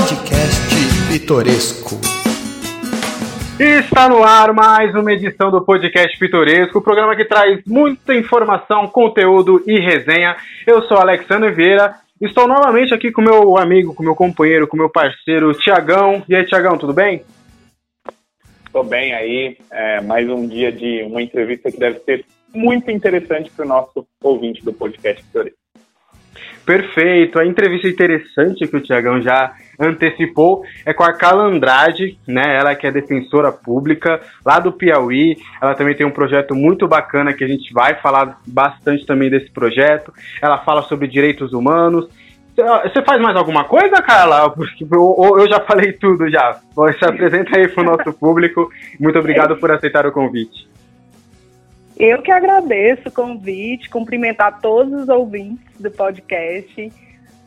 Podcast Pitoresco. Está no ar mais uma edição do Podcast Pitoresco, o programa que traz muita informação, conteúdo e resenha. Eu sou Alexandre Vieira, estou novamente aqui com meu amigo, com meu companheiro, com meu parceiro Tiagão. E aí, Tiagão, tudo bem? Estou bem aí, é, mais um dia de uma entrevista que deve ser muito interessante para o nosso ouvinte do Podcast Pitoresco. Perfeito. A entrevista interessante que o Tiagão já antecipou é com a Carla Andrade, né? Ela que é defensora pública lá do Piauí. Ela também tem um projeto muito bacana que a gente vai falar bastante também desse projeto. Ela fala sobre direitos humanos. Você faz mais alguma coisa, Carla? Ou eu já falei tudo já? Se apresenta aí para o nosso público. Muito obrigado por aceitar o convite. Eu que agradeço o convite, cumprimentar todos os ouvintes do podcast.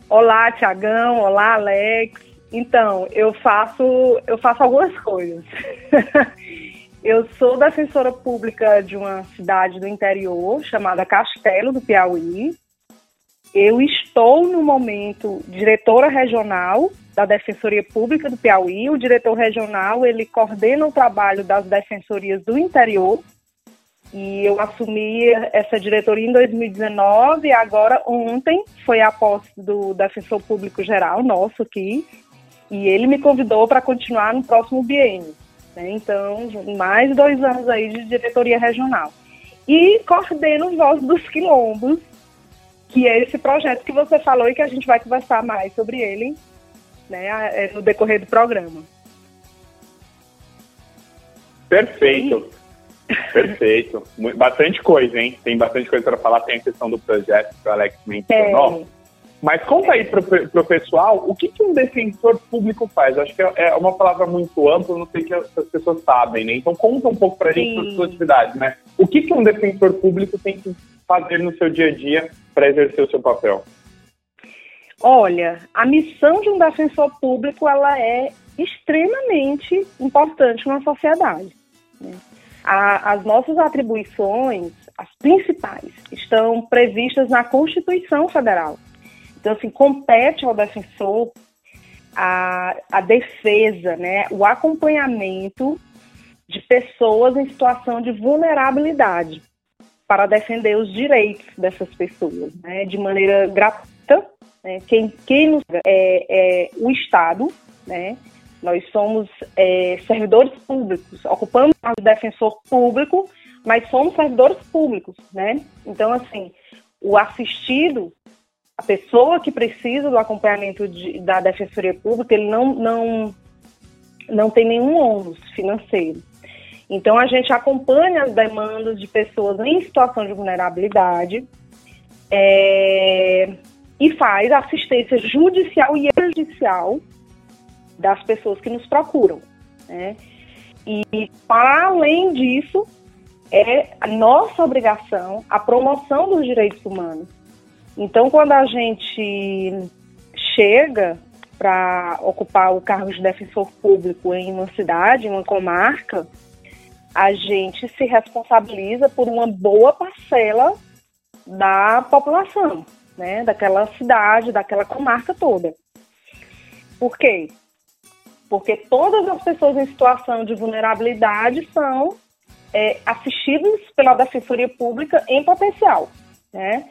Olá, Tiagão, olá, Alex. Então, eu faço, eu faço algumas coisas. eu sou defensora pública de uma cidade do interior chamada Castelo do Piauí. Eu estou no momento diretora regional da Defensoria Pública do Piauí. O diretor regional, ele coordena o trabalho das defensorias do interior e eu assumi essa diretoria em 2019 e agora ontem foi a posse do defensor público geral nosso aqui e ele me convidou para continuar no próximo biênio. Né? Então, mais dois anos aí de diretoria regional. E coordeno Voz dos Quilombos, que é esse projeto que você falou e que a gente vai conversar mais sobre ele né, é, no decorrer do programa. Perfeito. Perfeito. Bastante coisa, hein? Tem bastante coisa para falar. Tem a questão do projeto que o Alex mencionou. É. Mas conta aí pro, pro pessoal o que, que um defensor público faz. Acho que é, é uma palavra muito ampla, não sei que as pessoas sabem, né? Então conta um pouco para a gente a sua atividade, né? O que, que um defensor público tem que fazer no seu dia a dia para exercer o seu papel? Olha, a missão de um defensor público ela é extremamente importante na sociedade. Né? A, as nossas atribuições, as principais, estão previstas na Constituição Federal. Então, assim, compete ao defensor a, a defesa, né, o acompanhamento de pessoas em situação de vulnerabilidade para defender os direitos dessas pessoas, né, de maneira gratuita. Né, quem, quem nos, é, é o Estado, né, nós somos é, servidores públicos, ocupamos o defensor público, mas somos servidores públicos, né? Então, assim, o assistido, a pessoa que precisa do acompanhamento de, da defensoria pública, ele não, não, não tem nenhum ônus financeiro. Então, a gente acompanha as demandas de pessoas em situação de vulnerabilidade é, e faz assistência judicial e extrajudicial das pessoas que nos procuram. Né? E, para além disso, é nossa obrigação a promoção dos direitos humanos. Então, quando a gente chega para ocupar o cargo de defensor público em uma cidade, em uma comarca, a gente se responsabiliza por uma boa parcela da população, né, daquela cidade, daquela comarca toda. Por quê? Porque todas as pessoas em situação de vulnerabilidade são é, assistidas pela Defensoria Pública em potencial. Né?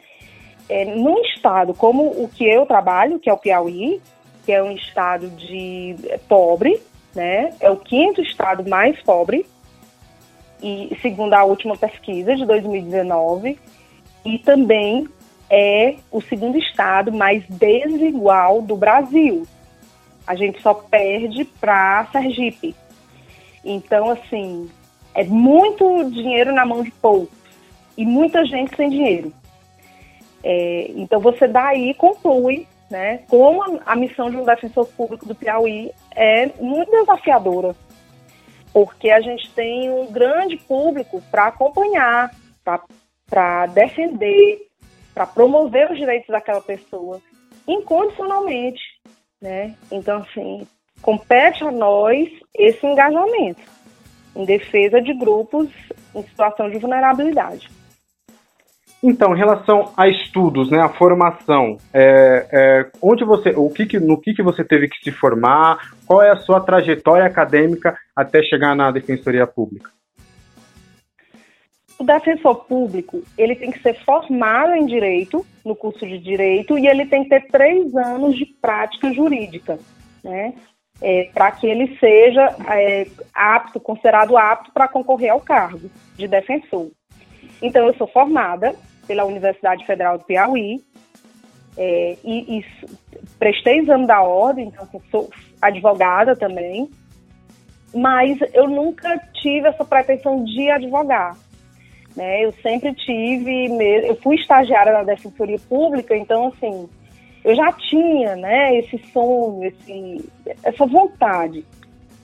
É, num estado como o que eu trabalho, que é o Piauí, que é um estado de é, pobre, né? é o quinto estado mais pobre, e segundo a última pesquisa de 2019, e também é o segundo estado mais desigual do Brasil. A gente só perde para Sergipe. Então, assim, é muito dinheiro na mão de poucos e muita gente sem dinheiro. É, então, você daí conclui né, como a, a missão de um defensor público do Piauí é muito desafiadora, porque a gente tem um grande público para acompanhar, para defender, para promover os direitos daquela pessoa incondicionalmente né? Então, assim, compete a nós esse engajamento em defesa de grupos em situação de vulnerabilidade. Então, em relação a estudos, né, a formação, é, é, onde você, o que, que no que, que você teve que se formar? Qual é a sua trajetória acadêmica até chegar na Defensoria Pública? O defensor público, ele tem que ser formado em direito, no curso de direito, e ele tem que ter três anos de prática jurídica, né? É, para que ele seja é, apto, considerado apto para concorrer ao cargo de defensor. Então, eu sou formada pela Universidade Federal do Piauí é, e, e, prestei exame da ordem, então assim, sou advogada também, mas eu nunca tive essa pretensão de advogar. Né? Eu sempre tive, eu fui estagiária na Defensoria Pública, então assim, eu já tinha né, esse sonho, esse, essa vontade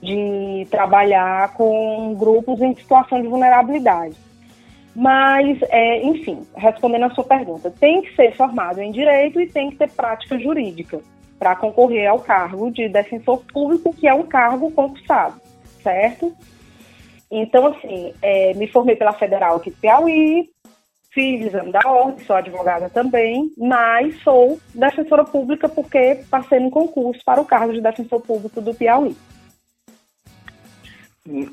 de trabalhar com grupos em situação de vulnerabilidade. Mas, é, enfim, respondendo a sua pergunta, tem que ser formado em direito e tem que ter prática jurídica para concorrer ao cargo de defensor público, que é um cargo concursado, certo? Então, assim, é, me formei pela Federal aqui do Piauí, fiz exame da ordem, sou advogada também, mas sou defensora pública porque passei no concurso para o cargo de defensor público do Piauí.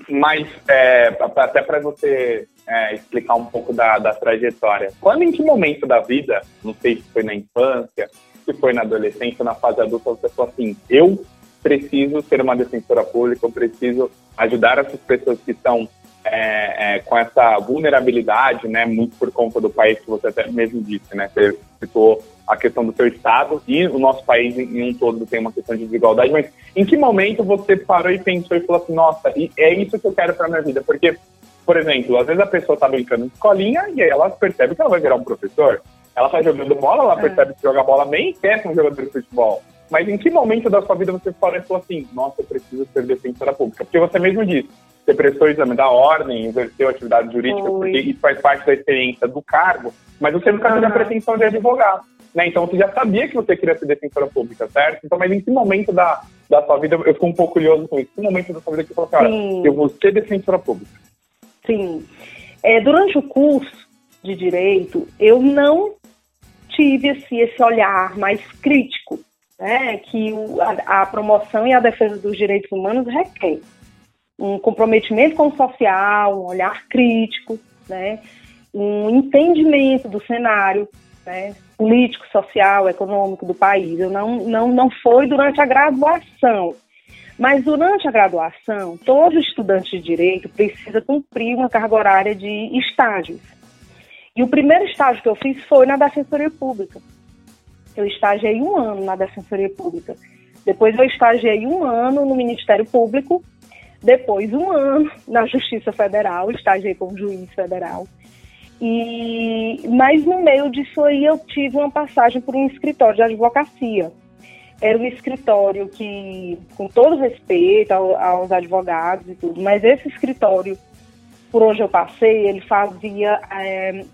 Mas, é, até para você é, explicar um pouco da, da trajetória, quando, em que momento da vida, não sei se foi na infância, se foi na adolescência, na fase adulta, você falou assim, eu preciso ser uma defensora pública, eu preciso ajudar essas pessoas que estão é, é, com essa vulnerabilidade, né, muito por conta do país que você até mesmo disse, né, você citou a questão do seu estado e o nosso país em, um todo tem uma questão de desigualdade, mas em que momento você parou e pensou e falou assim, nossa, é isso que eu quero para minha vida? Porque, por exemplo, às vezes a pessoa está brincando em escolinha e ela percebe que ela vai virar um professor, ela está jogando bola, ela é. percebe que joga bola bem e quer ser um jogador de futebol. Mas em que momento da sua vida você e falou assim, nossa, eu preciso ser defensora pública? Porque você mesmo disse, você prestou o exame da ordem, exerceu atividade jurídica, Oi. porque isso faz parte da experiência do cargo, mas você nunca teve a pretensão de advogar. Né? Então você já sabia que você queria ser defensora pública, certo? Então, mas em que momento da, da sua vida, eu fico um pouco curioso com isso, em que momento da sua vida que você falou, cara, Sim. eu vou ser defensora pública? Sim. É, durante o curso de Direito, eu não tive assim, esse olhar mais crítico né, que o, a, a promoção e a defesa dos direitos humanos requer um comprometimento com o social, um olhar crítico, né, um entendimento do cenário né, político, social, econômico do país. Eu não, não, não foi durante a graduação, mas durante a graduação, todo estudante de direito precisa cumprir uma carga horária de estágios. E o primeiro estágio que eu fiz foi na Defensoria Pública. Eu estagiei um ano na Defensoria Pública. Depois eu estagiei um ano no Ministério Público. Depois um ano na Justiça Federal, estagiei como juiz federal. E, mas no meio disso aí eu tive uma passagem por um escritório de advocacia. Era um escritório que, com todo respeito aos advogados e tudo, mas esse escritório, por onde eu passei, ele fazia é,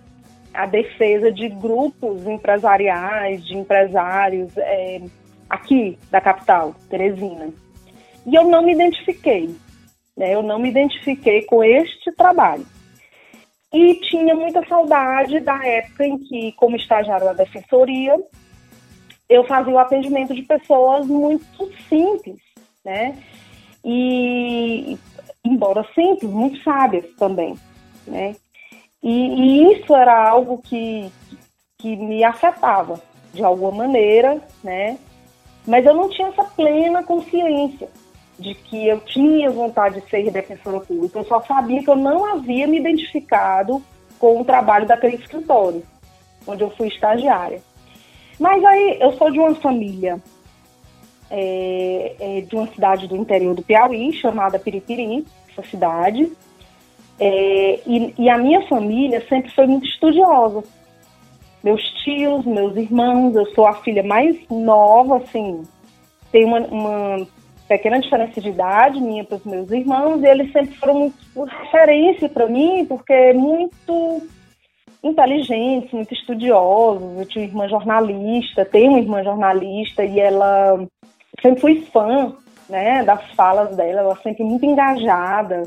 a defesa de grupos empresariais, de empresários é, aqui da capital, Teresina. E eu não me identifiquei, né? eu não me identifiquei com este trabalho. E tinha muita saudade da época em que, como estagiário da defensoria, eu fazia o atendimento de pessoas muito simples, né? E, embora simples, muito sábias também, né? E, e isso era algo que, que me afetava de alguma maneira, né? Mas eu não tinha essa plena consciência de que eu tinha vontade de ser defensora pública. Eu só sabia que eu não havia me identificado com o trabalho daquele escritório, onde eu fui estagiária. Mas aí eu sou de uma família, é, é, de uma cidade do interior do Piauí, chamada Piripiri, essa cidade. É, e, e a minha família sempre foi muito estudiosa. Meus tios, meus irmãos, eu sou a filha mais nova, assim, tem uma, uma pequena diferença de idade minha para os meus irmãos, e eles sempre foram muito referência para mim, porque muito inteligentes, muito estudiosos. Eu tinha uma irmã jornalista, tenho uma irmã jornalista, e ela sempre fui fã né, das falas dela, ela sempre muito engajada.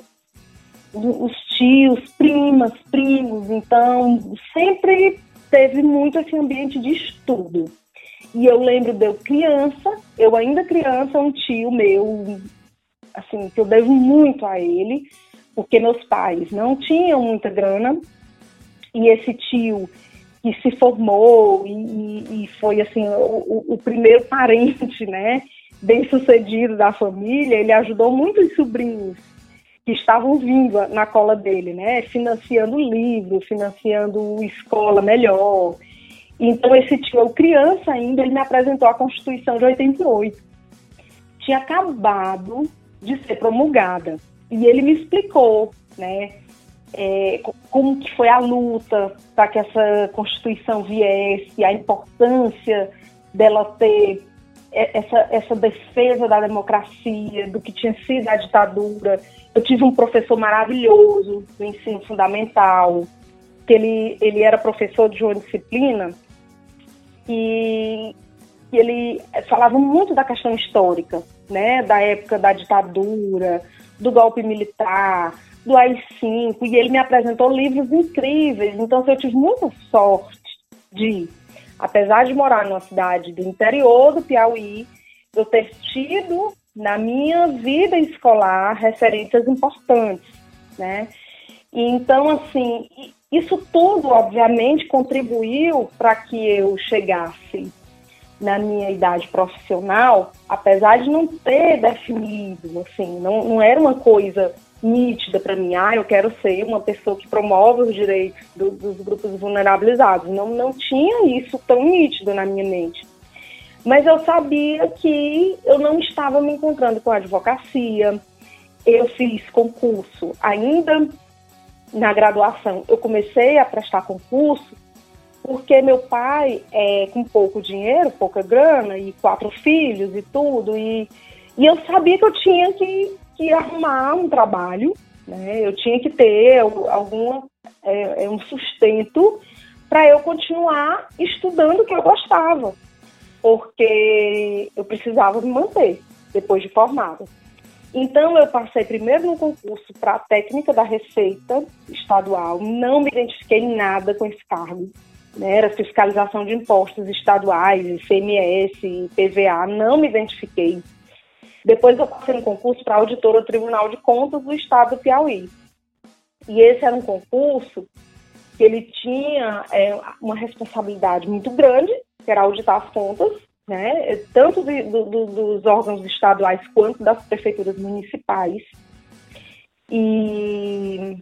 Os tios, primas, primos, então sempre teve muito esse ambiente de estudo. E eu lembro de eu criança, eu ainda criança, um tio meu, assim, que eu devo muito a ele, porque meus pais não tinham muita grana, e esse tio que se formou e, e foi, assim, o, o, primeiro parente, né, bem sucedido da família, ele ajudou muito os sobrinhos que estavam vindo na cola dele, né, financiando livro, financiando escola melhor, então, esse tio, eu criança ainda, ele me apresentou a Constituição de 88. Tinha acabado de ser promulgada. E ele me explicou, né, é, como que foi a luta para que essa Constituição viesse, a importância dela ter essa, essa defesa da democracia, do que tinha sido a ditadura. Eu tive um professor maravilhoso do ensino fundamental, que ele, ele era professor de uma disciplina que, que ele falava muito da questão histórica, né, da época da ditadura, do golpe militar, do AI-5, e ele me apresentou livros incríveis, então eu tive muita sorte de, apesar de morar numa cidade do interior do Piauí, eu ter tido na minha vida escolar referências importantes, né? Então, assim, isso tudo, obviamente, contribuiu para que eu chegasse na minha idade profissional, apesar de não ter definido, assim, não, não era uma coisa nítida para mim, ah, eu quero ser uma pessoa que promove os direitos do, dos grupos vulnerabilizados. Não, não tinha isso tão nítido na minha mente. Mas eu sabia que eu não estava me encontrando com a advocacia. Eu fiz concurso ainda na graduação, eu comecei a prestar concurso porque meu pai, é, com pouco dinheiro, pouca grana e quatro filhos e tudo, e, e eu sabia que eu tinha que, que arrumar um trabalho, né? Eu tinha que ter algum é, é, um sustento para eu continuar estudando o que eu gostava, porque eu precisava me manter depois de formada. Então, eu passei primeiro no concurso para a técnica da Receita Estadual, não me identifiquei nada com esse cargo. Né? Era fiscalização de impostos estaduais, ICMS, PVA, não me identifiquei. Depois, eu passei no concurso para auditora do Tribunal de Contas do Estado do Piauí. E esse era um concurso que ele tinha é, uma responsabilidade muito grande, que era auditar as contas, né, tanto de, do, do, dos órgãos estaduais quanto das prefeituras municipais. E,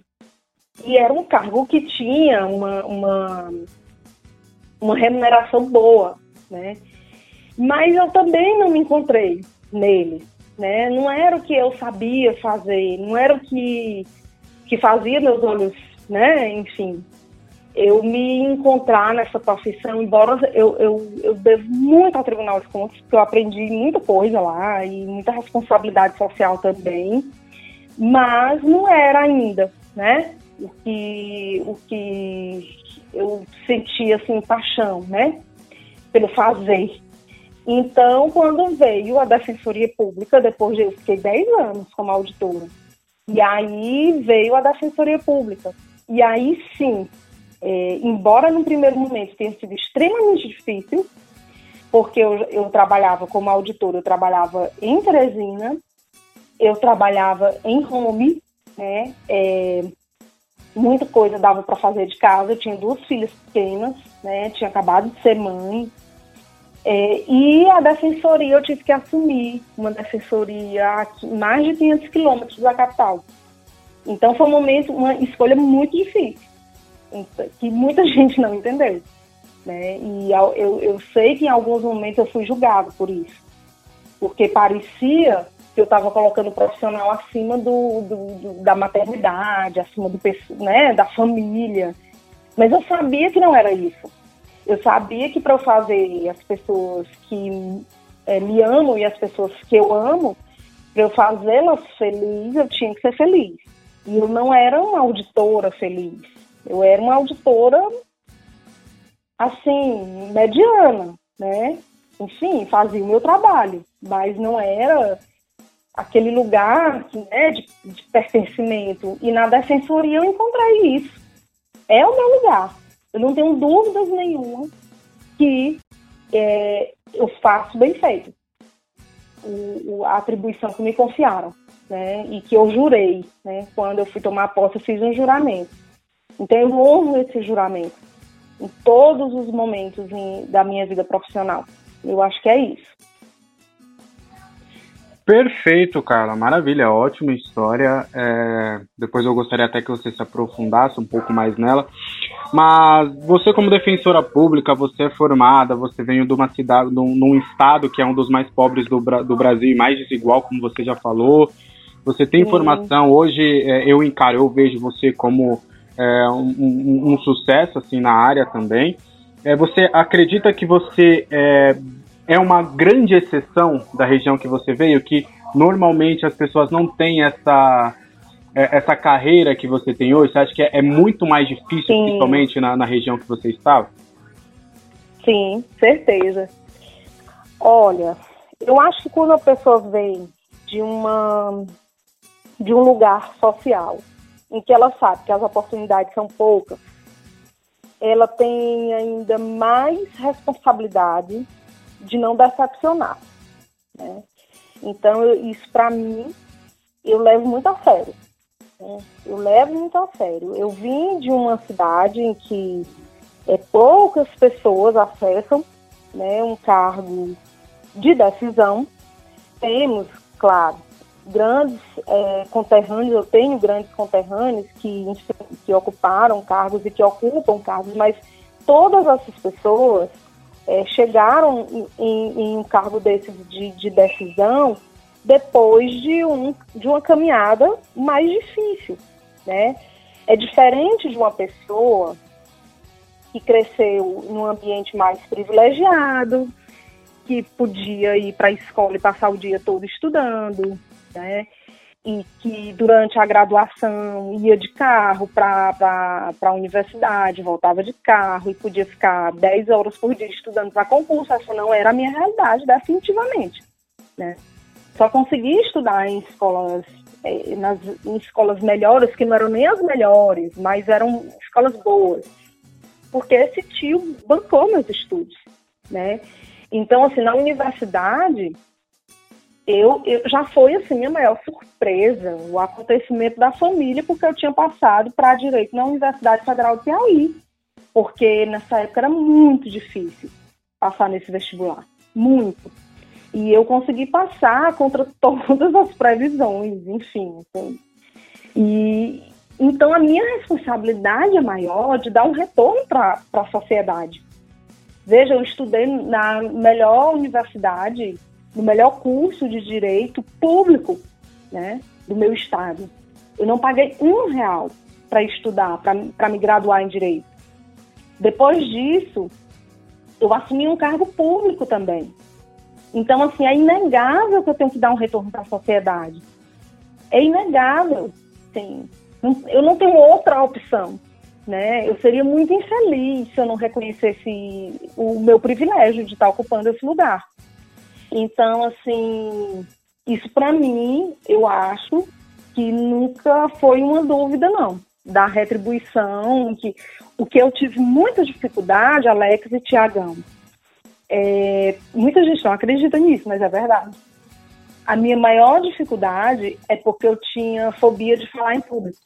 e era um cargo que tinha uma, uma, uma remuneração boa, né? Mas eu também não me encontrei nele, né? Não era o que eu sabia fazer, não era o que, que fazia meus olhos, né? Enfim, eu me encontrar nessa profissão, embora eu, eu, eu devo muito ao Tribunal de Contas, porque eu aprendi muita coisa lá e muita responsabilidade social também, mas não era ainda, né? O que, o que eu sentia, assim, paixão, né? Pelo fazer. Então, quando veio a Defensoria Pública, depois de eu fiquei 10 anos como auditora, e aí veio a Defensoria Pública. E aí sim, é, embora no primeiro momento tenha sido extremamente difícil, porque eu, eu trabalhava como auditora, eu trabalhava em Teresina, eu trabalhava em home, né? É, muita coisa dava para fazer de casa. Eu tinha duas filhas pequenas, né? Tinha acabado de ser mãe. É, e a defensoria eu tive que assumir uma defensoria a mais de 500 quilômetros da capital. Então foi um momento, uma escolha muito difícil que muita gente não entendeu. Né? E eu, eu sei que em alguns momentos eu fui julgado por isso, porque parecia que eu estava colocando o profissional acima do, do, do, da maternidade, acima do, né, da família. Mas eu sabia que não era isso. Eu sabia que para eu fazer as pessoas que é, me amam e as pessoas que eu amo, para eu fazê-las felizes, eu tinha que ser feliz. E eu não era uma auditora feliz. Eu era uma auditora, assim, mediana, né? Enfim, fazia o meu trabalho, mas não era aquele lugar né, de, de pertencimento. E na defensoria eu encontrei isso. É o meu lugar. Eu não tenho dúvidas nenhuma que é, eu faço bem feito o, o, a atribuição que me confiaram, né? E que eu jurei, né? Quando eu fui tomar posse, eu fiz um juramento. Então eu honro esse juramento em todos os momentos em, da minha vida profissional. Eu acho que é isso. Perfeito, Carla. Maravilha, ótima história. É, depois eu gostaria até que você se aprofundasse um pouco mais nela. Mas você, como defensora pública, você é formada, você veio de uma cidade, de um, de um estado que é um dos mais pobres do, do Brasil e mais desigual, como você já falou. Você tem formação. Hoje é, eu encaro, eu vejo você como é, um, um, um, sucesso assim na área também. É, você acredita que você é, é uma grande exceção da região que você veio, que normalmente as pessoas não têm essa, é, essa carreira que você tem hoje? Você acha que é, é muito mais difícil, Sim. principalmente na, na região que você estava? Sim, certeza. Olha, eu acho que quando a pessoa vem de uma de um lugar social em que ela sabe que as oportunidades são poucas, ela tem ainda mais responsabilidade de não decepcionar. Né? Então, eu, isso para mim, eu levo muito a sério. Né? Eu levo muito a sério. Eu vim de uma cidade em que é, poucas pessoas acessam né, um cargo de decisão. Temos, claro, grandes é, conterrâneos, eu tenho grandes conterrâneos que, que ocuparam cargos e que ocupam cargos, mas todas essas pessoas é, chegaram em, em, um cargo desse de, de, decisão depois de, um, de uma caminhada mais difícil, né? É diferente de uma pessoa que cresceu num ambiente mais privilegiado, que podia ir para a escola e passar o dia todo estudando, né? e que durante a graduação ia de carro para a universidade, voltava de carro e podia ficar 10 horas por dia estudando para concurso, essa não era a minha realidade, definitivamente. Né? Só consegui estudar em escolas, eh, nas, em escolas melhores, que não eram nem as melhores, mas eram escolas boas, porque esse tio bancou meus estudos. Né? Então, assim, na universidade, eu, eu, já foi assim a maior surpresa o acontecimento da família porque eu tinha passado para direito na Universidade Federal do Piauí porque nessa época era muito difícil passar nesse vestibular muito e eu consegui passar contra todas as previsões enfim assim. e então a minha responsabilidade é maior de dar um retorno para a sociedade veja eu estudei na melhor universidade no melhor curso de direito público né, do meu estado. Eu não paguei um real para estudar, para me graduar em direito. Depois disso, eu assumi um cargo público também. Então, assim, é inegável que eu tenho que dar um retorno para a sociedade. É inegável, sim. Eu não tenho outra opção, né? Eu seria muito infeliz se eu não reconhecesse o meu privilégio de estar ocupando esse lugar. Então, assim, isso para mim, eu acho que nunca foi uma dúvida, não, da retribuição, que o que eu tive muita dificuldade, Alex e Tiagão, é, muita gente não acredita nisso, mas é verdade. A minha maior dificuldade é porque eu tinha fobia de falar em público.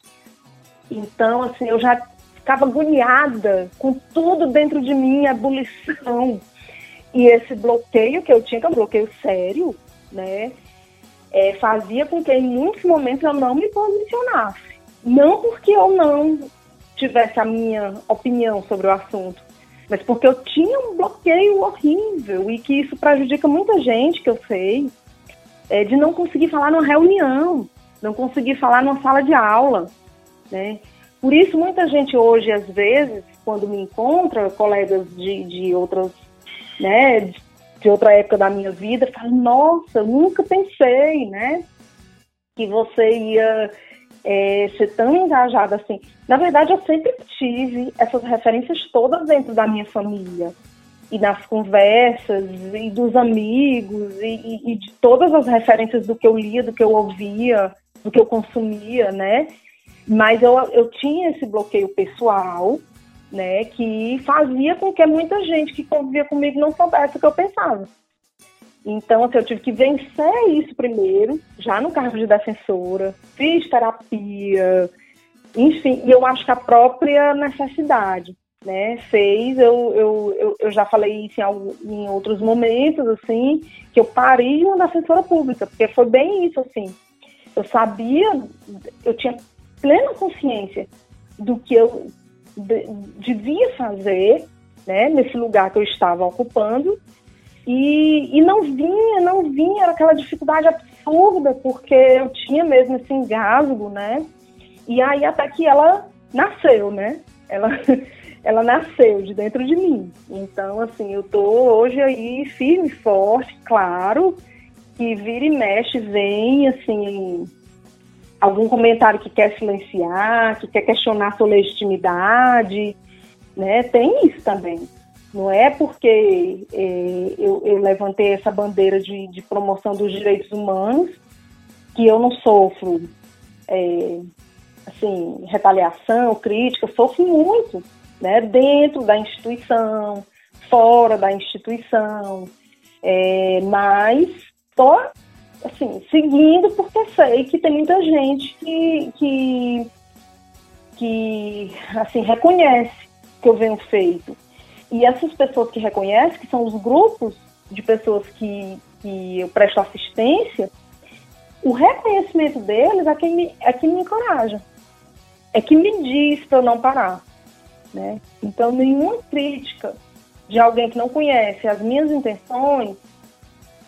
Então, assim, eu já ficava agoniada com tudo dentro de mim, ebulição. E esse bloqueio que eu tinha, que é um bloqueio sério, né, é, fazia com que em muitos momentos eu não me posicionasse. Não porque eu não tivesse a minha opinião sobre o assunto, mas porque eu tinha um bloqueio horrível e que isso prejudica muita gente, que eu sei, é, de não conseguir falar numa reunião, não conseguir falar numa sala de aula, né? Por isso, muita gente hoje, às vezes, quando me encontra, colegas de, de outras né, de outra época da minha vida, falo, nossa, eu nunca pensei, né, que você ia é, ser tão engajada assim. Na verdade, eu sempre tive essas referências todas dentro da minha família. E nas conversas, e dos amigos, e, e, e de todas as referências do que eu lia, do que eu ouvia, do que eu consumia, né? Mas eu, eu tinha esse bloqueio pessoal, né, que fazia com que muita gente que convivia comigo não soubesse o que eu pensava. Então, assim, eu tive que vencer isso primeiro, já no cargo de defensora, fiz terapia, enfim, e eu acho que a própria necessidade, né, fez, eu, eu, eu, eu já falei isso em, em outros momentos, assim, que eu parei uma defensora pública, porque foi bem isso, assim, eu sabia, eu tinha plena consciência do que eu devia fazer, né, nesse lugar que eu estava ocupando, e, e não vinha, não vinha, era aquela dificuldade absurda, porque eu tinha mesmo esse engasgo, né, e aí até que ela nasceu, né, ela, ela nasceu de dentro de mim. Então, assim, eu tô hoje aí firme forte, claro, que vira e mexe, vem, assim, algum comentário que quer silenciar, que quer questionar sua legitimidade, né? Tem isso também. Não é porque é, eu, eu, levantei essa bandeira de, de, promoção dos direitos humanos que eu não sofro, é, assim, retaliação, crítica, sofro muito, né? Dentro da instituição, fora da instituição, é, mas só assim, seguindo, porque sei que tem muita gente que, que, que assim, reconhece que eu venho feito. E essas pessoas que reconhecem, que são os grupos de pessoas que, que eu presto assistência, o reconhecimento deles é que me, é que me encoraja. É que me diz para eu não parar. Né? Então, nenhuma crítica de alguém que não conhece as minhas intenções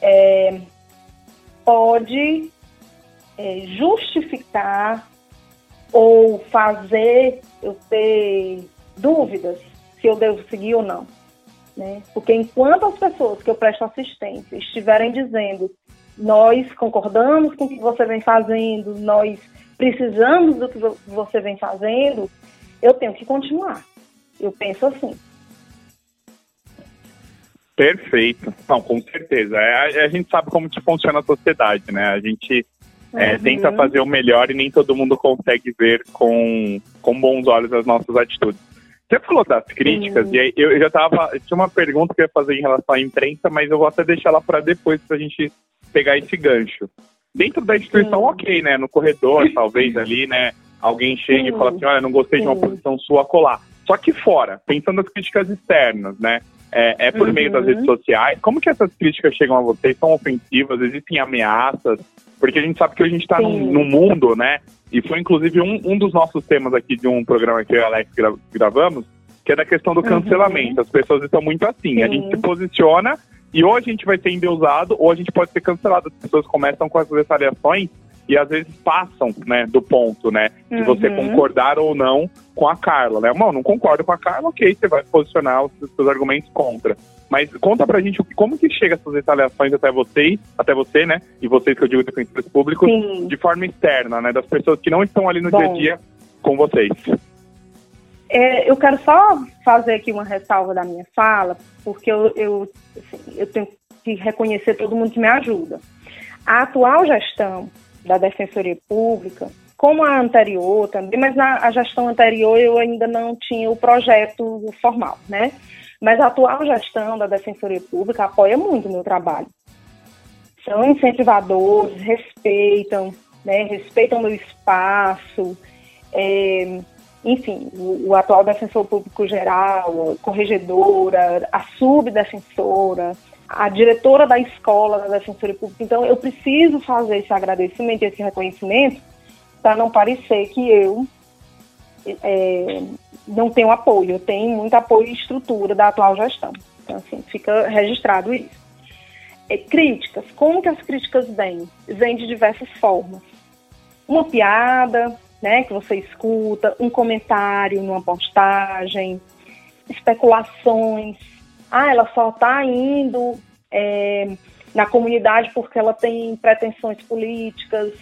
é, pode é, justificar ou fazer eu ter dúvidas se eu devo seguir ou não. Né? Porque enquanto as pessoas que eu presto assistência estiverem dizendo nós concordamos com o que você vem fazendo, nós precisamos do que você vem fazendo, eu tenho que continuar. Eu penso assim. Perfeito. Não, com certeza. É, a, a, gente sabe como que funciona a sociedade, né? A gente é, uhum. tenta fazer o melhor e nem todo mundo consegue ver com, com bons olhos as nossas atitudes. Você falou das críticas, uhum. e aí eu, eu já tava. Tinha uma pergunta que eu ia fazer em relação à imprensa, mas eu vou até deixar ela para depois para a gente pegar esse gancho. Dentro da instituição, uhum. ok, né? No corredor, talvez ali, né? Alguém chega e fala assim: olha, não gostei de uma posição sua colar. Só que fora, pensando nas críticas externas, né? É, é por uhum. meio das redes sociais. Como que essas críticas chegam a vocês? São ofensivas? Existem ameaças? Porque a gente sabe que a gente está num, num, mundo, né? E foi inclusive um, um dos nossos temas aqui de um programa que eu e Alex gra gravamos, que é da questão do uhum. cancelamento. Uhum. As pessoas estão muito assim. Sim. A gente se posiciona e ou a gente vai ser endeusado ou a gente pode ser cancelado. As pessoas começam com essas retaliações e às vezes passam, né, do ponto, né, de uhum. você concordar ou não com a Carla, né? Mano, não concordo com a Carla, ok, você vai posicionar os seus argumentos contra. Mas conta pra gente como que chega essas retaliações até vocês, até você, né? E vocês que eu digo defensores públicos, Sim. de forma externa, né? Das pessoas que não estão ali no Bom, dia a dia com vocês. É, eu quero só fazer aqui uma ressalva da minha fala, porque eu, eu, assim, eu tenho que reconhecer todo mundo que me ajuda. A atual gestão da Defensoria Pública, como a anterior também, mas na gestão anterior eu ainda não tinha o projeto formal, né? Mas a atual gestão da Defensoria Pública apoia muito o meu trabalho. São incentivadores, respeitam, né? Respeitam meu espaço, é, enfim, o, o, atual defensor público geral, corregedora, a subdefensora, a diretora da escola da Defensoria Pública. Então, eu preciso fazer esse agradecimento, esse reconhecimento, para não parecer que eu é, não tenho apoio. Eu tenho muito apoio e estrutura da atual gestão. Então, assim, fica registrado isso. É, críticas. Como que as críticas vêm? Vêm de diversas formas. Uma piada, né, que você escuta, um comentário numa postagem, especulações, ah, ela só está indo é, na comunidade porque ela tem pretensões políticas,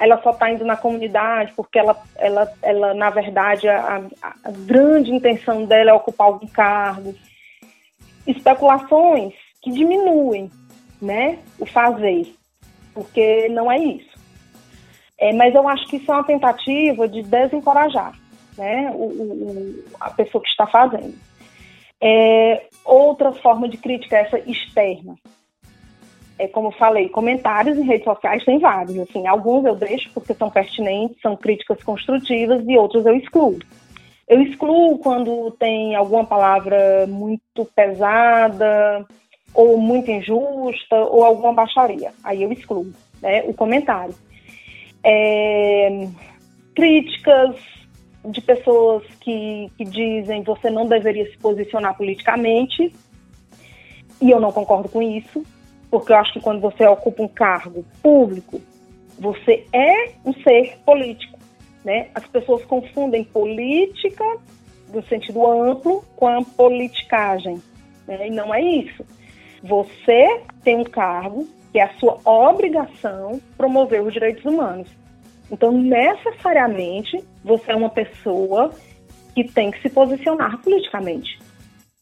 ela só está indo na comunidade porque ela, ela, ela na verdade, a, a, grande intenção dela é ocupar algum cargo. Especulações que diminuem né, o fazer, porque não é isso. É, mas eu acho que isso é uma tentativa de desencorajar. né, o, o, a pessoa que está fazendo. É, outra forma de crítica é essa externa. É como falei, comentários em redes sociais tem vários. Assim, alguns eu deixo porque são pertinentes, são críticas construtivas e outros eu excluo. Eu excluo quando tem alguma palavra muito pesada, ou muito injusta, ou alguma baixaria. Aí eu excluo né, o comentário. É, críticas de pessoas que, que dizem você não deveria se posicionar politicamente, e eu não concordo com isso, porque eu acho que quando você ocupa um cargo público, você é um ser político. Né? As pessoas confundem política, no sentido amplo, com a politicagem. Né? E não é isso. Você tem um cargo que é a sua obrigação promover os direitos humanos. Então, necessariamente, você é uma pessoa que tem que se posicionar politicamente.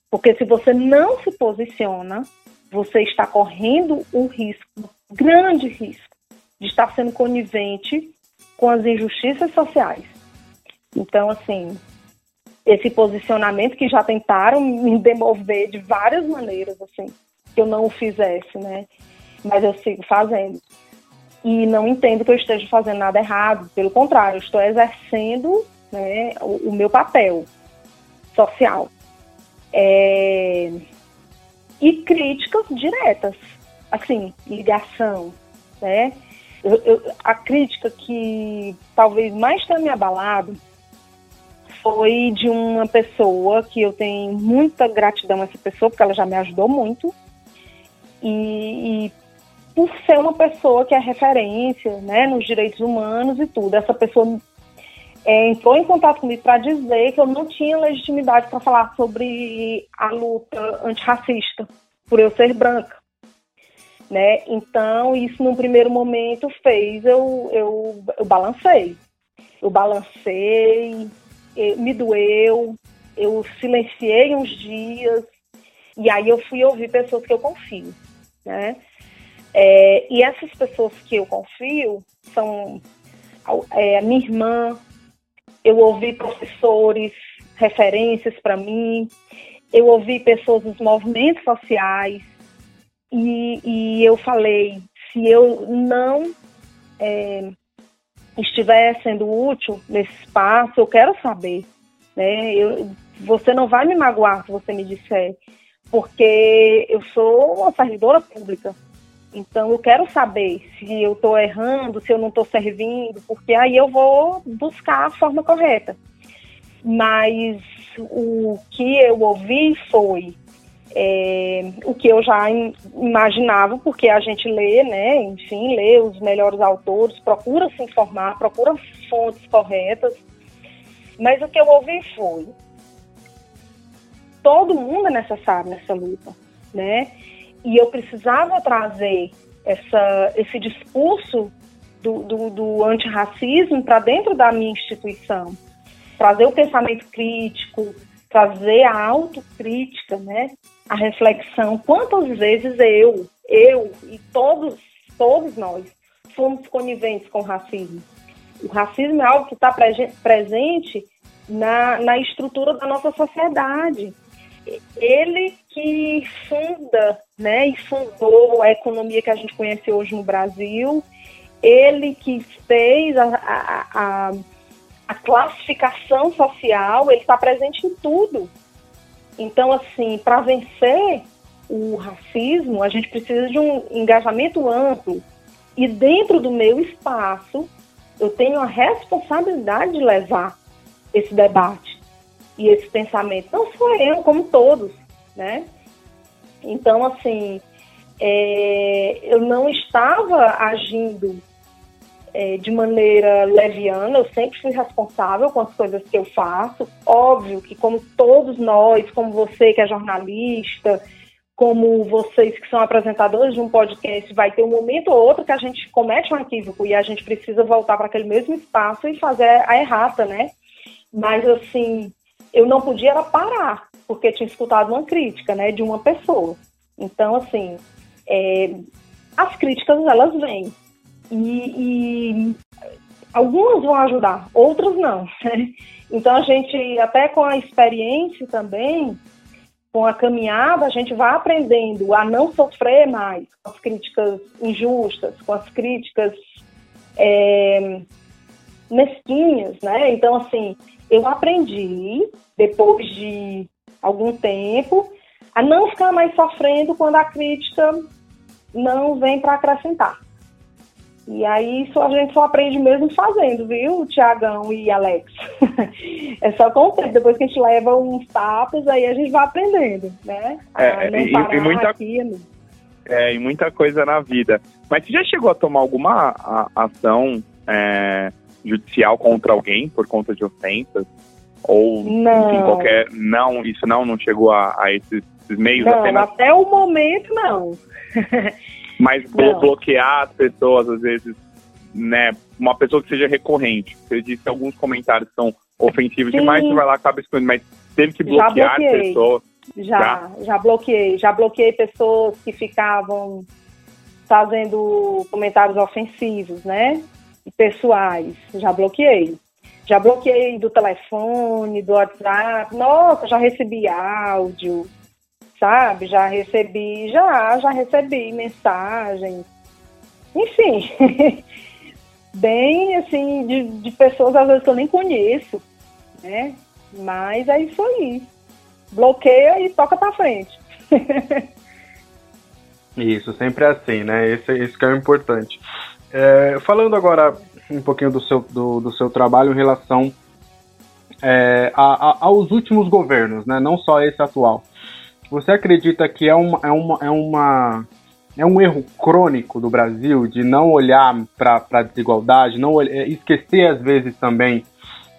Porque se você não se posiciona, você está correndo o risco, grande risco, de estar sendo conivente com as injustiças sociais. Então, assim, esse posicionamento que já tentaram me demover de várias maneiras, assim, que eu não o fizesse, né? Mas eu sigo fazendo. E não entendo que eu esteja fazendo nada errado, pelo contrário, eu estou exercendo né, o, o meu papel social. É... E críticas diretas, assim, ligação, né? Eu, eu, a crítica que talvez mais tenha me abalado foi de uma pessoa que eu tenho muita gratidão a essa pessoa, porque ela já me ajudou muito. E, e por ser uma pessoa que é referência né, nos direitos humanos e tudo, essa pessoa é, entrou em contato comigo para dizer que eu não tinha legitimidade para falar sobre a luta antirracista, por eu ser branca né? Então, isso num primeiro momento fez eu, eu, eu balancei. Eu balancei, me doeu, eu silenciei uns dias, e aí eu fui ouvir pessoas que eu confio, né? É, e essas pessoas que eu confio são é, a minha irmã, eu ouvi professores, referências para mim, eu ouvi pessoas dos movimentos sociais, e, e eu falei, se eu não é, estiver sendo útil nesse espaço, eu quero saber. Né? Eu, você não vai me magoar se você me disser, porque eu sou uma servidora pública. Então eu quero saber se eu estou errando, se eu não estou servindo, porque aí eu vou buscar a forma correta. Mas o que eu ouvi foi é, o que eu já imaginava, porque a gente lê, né, enfim, lê os melhores autores, procura se informar, procura fontes corretas, mas o que eu ouvi foi todo mundo é necessário nessa luta, né? E eu precisava trazer essa, esse discurso do, do, do antirracismo para dentro da minha instituição, trazer o pensamento crítico, trazer a autocrítica, né? A reflexão. Quantas vezes eu, eu e todos, todos nós fomos coniventes com o racismo? O racismo é algo que está presente na, na estrutura da nossa sociedade. Ele que funda, né, e fundou a economia que a gente conhece hoje no Brasil, ele que fez a, a, a a classificação social, ele está presente em tudo. Então, assim, para vencer o racismo, a gente precisa de um engajamento amplo. E dentro do meu espaço, eu tenho a responsabilidade de levar esse debate e esse pensamento. Não só eu, como todos, né? Então, assim, é, eu não estava agindo é, de maneira leviana, eu sempre fui responsável com as coisas que eu faço. Óbvio que, como todos nós, como você que é jornalista, como vocês que são apresentadores de um podcast, vai ter um momento ou outro que a gente comete um equívoco e a gente precisa voltar para aquele mesmo espaço e fazer a errata, né? Mas, assim, eu não podia era parar, porque tinha escutado uma crítica, né, de uma pessoa. Então, assim, é, as críticas, elas vêm. E, e algumas vão ajudar, outras não. Né? Então a gente, até com a experiência também, com a caminhada, a gente vai aprendendo a não sofrer mais com as críticas injustas, com as críticas é, mesquinhas, né? Então, assim, eu aprendi, depois de algum tempo, a não ficar mais sofrendo quando a crítica não vem para acrescentar. E aí isso a gente só aprende mesmo fazendo, viu, Tiagão e Alex? é só com o tempo, depois que a gente leva uns tapas, aí a gente vai aprendendo, né? É, e, e, muita, aqui, é, e muita coisa na vida. Mas você já chegou a tomar alguma ação é, judicial contra alguém por conta de ofensas? Ou não. Enfim, qualquer. Não, isso não, não chegou a, a esses, esses meios não, apenas. Até o momento não. Mas blo bloquear as pessoas, às vezes, né? Uma pessoa que seja recorrente. Você disse que alguns comentários são ofensivos Sim. demais, você vai lá acaba escondendo, mas teve que bloquear pessoas. Já, já, já bloqueei. Já bloqueei pessoas que ficavam fazendo comentários ofensivos, né? Pessoais. Já bloqueei. Já bloqueei do telefone, do WhatsApp. Nossa, já recebi áudio sabe? Já recebi, já, já recebi mensagens, enfim, bem assim, de, de pessoas às vezes que eu nem conheço, né? Mas é isso aí. Bloqueia e toca pra frente. isso, sempre é assim, né? Esse, esse que é o importante. É, falando agora um pouquinho do seu, do, do seu trabalho em relação é, a, a, aos últimos governos, né? Não só esse atual. Você acredita que é uma, é uma, é uma é um erro crônico do Brasil de não olhar para a desigualdade, não é, esquecer às vezes também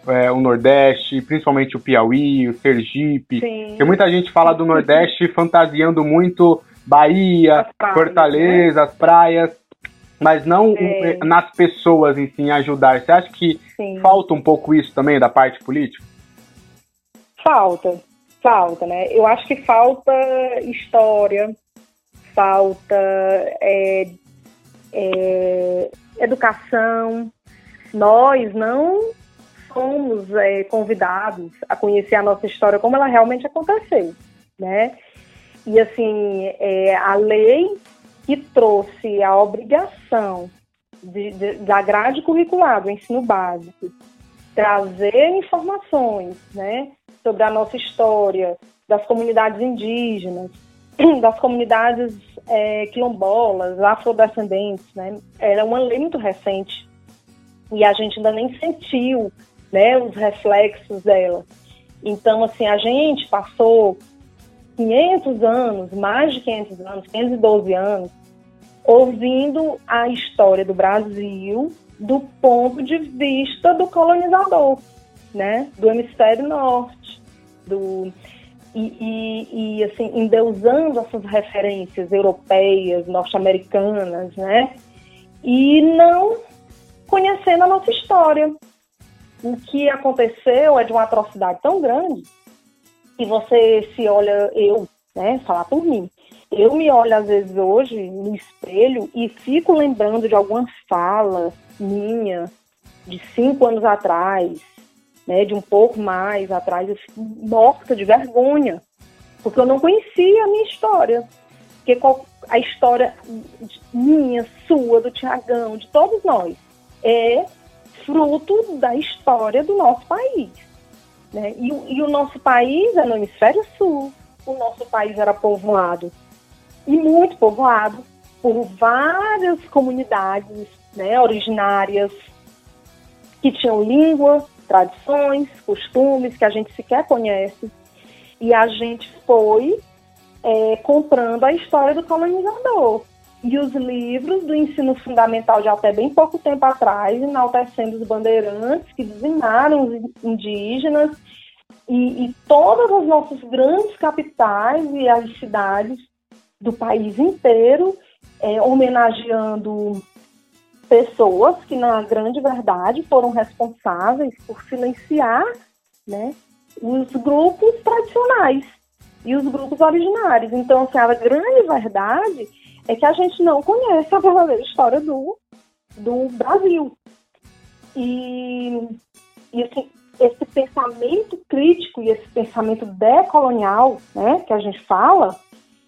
é, o Nordeste, principalmente o Piauí, o Sergipe. Sim. Porque muita gente fala do Nordeste fantasiando muito Bahia, praias, Fortaleza, né? as praias, mas não é. nas pessoas em si ajudar. Você acha que Sim. falta um pouco isso também da parte política? Falta, falta, né? Eu acho que falta história, falta é, é, educação. Nós não fomos é, convidados a conhecer a nossa história como ela realmente aconteceu, né? E assim, é, a lei que trouxe a obrigação de, de, da grade curricular do ensino básico trazer informações, né, sobre a nossa história, das comunidades indígenas, das comunidades é, quilombolas, afrodescendentes, né? Era uma lei muito recente e a gente ainda nem sentiu, né, os reflexos dela. Então, assim, a gente passou 500 anos, mais de 500 anos, 512 anos, ouvindo a história do Brasil do ponto de vista do colonizador, né, do hemisfério norte, do e, e, e assim endeusando essas referências europeias, norte-americanas, né, e não conhecendo a nossa história. O que aconteceu é de uma atrocidade tão grande que você se olha, eu, né, falar por mim, eu me olho às vezes hoje no espelho e fico lembrando de alguma fala minha de cinco anos atrás, né, de um pouco mais atrás, eu fico morta de vergonha, porque eu não conhecia a minha história. Porque a história minha, sua, do Tiagão, de todos nós, é fruto da história do nosso país. Né? E, e o nosso país é no hemisfério sul, o nosso país era povoado, e muito povoado, por várias comunidades né, originárias que tinham língua, tradições, costumes que a gente sequer conhece. E a gente foi é, comprando a história do colonizador. E os livros do ensino fundamental de até bem pouco tempo atrás, enaltecendo os bandeirantes que dizimaram os indígenas e, e todas as nossas grandes capitais e as cidades do país inteiro, é, homenageando pessoas que, na grande verdade, foram responsáveis por silenciar né, os grupos tradicionais e os grupos originários. Então, assim, a grande verdade é que a gente não conhece a verdadeira história do, do Brasil. E, e assim, esse pensamento crítico e esse pensamento decolonial, né, que a gente fala,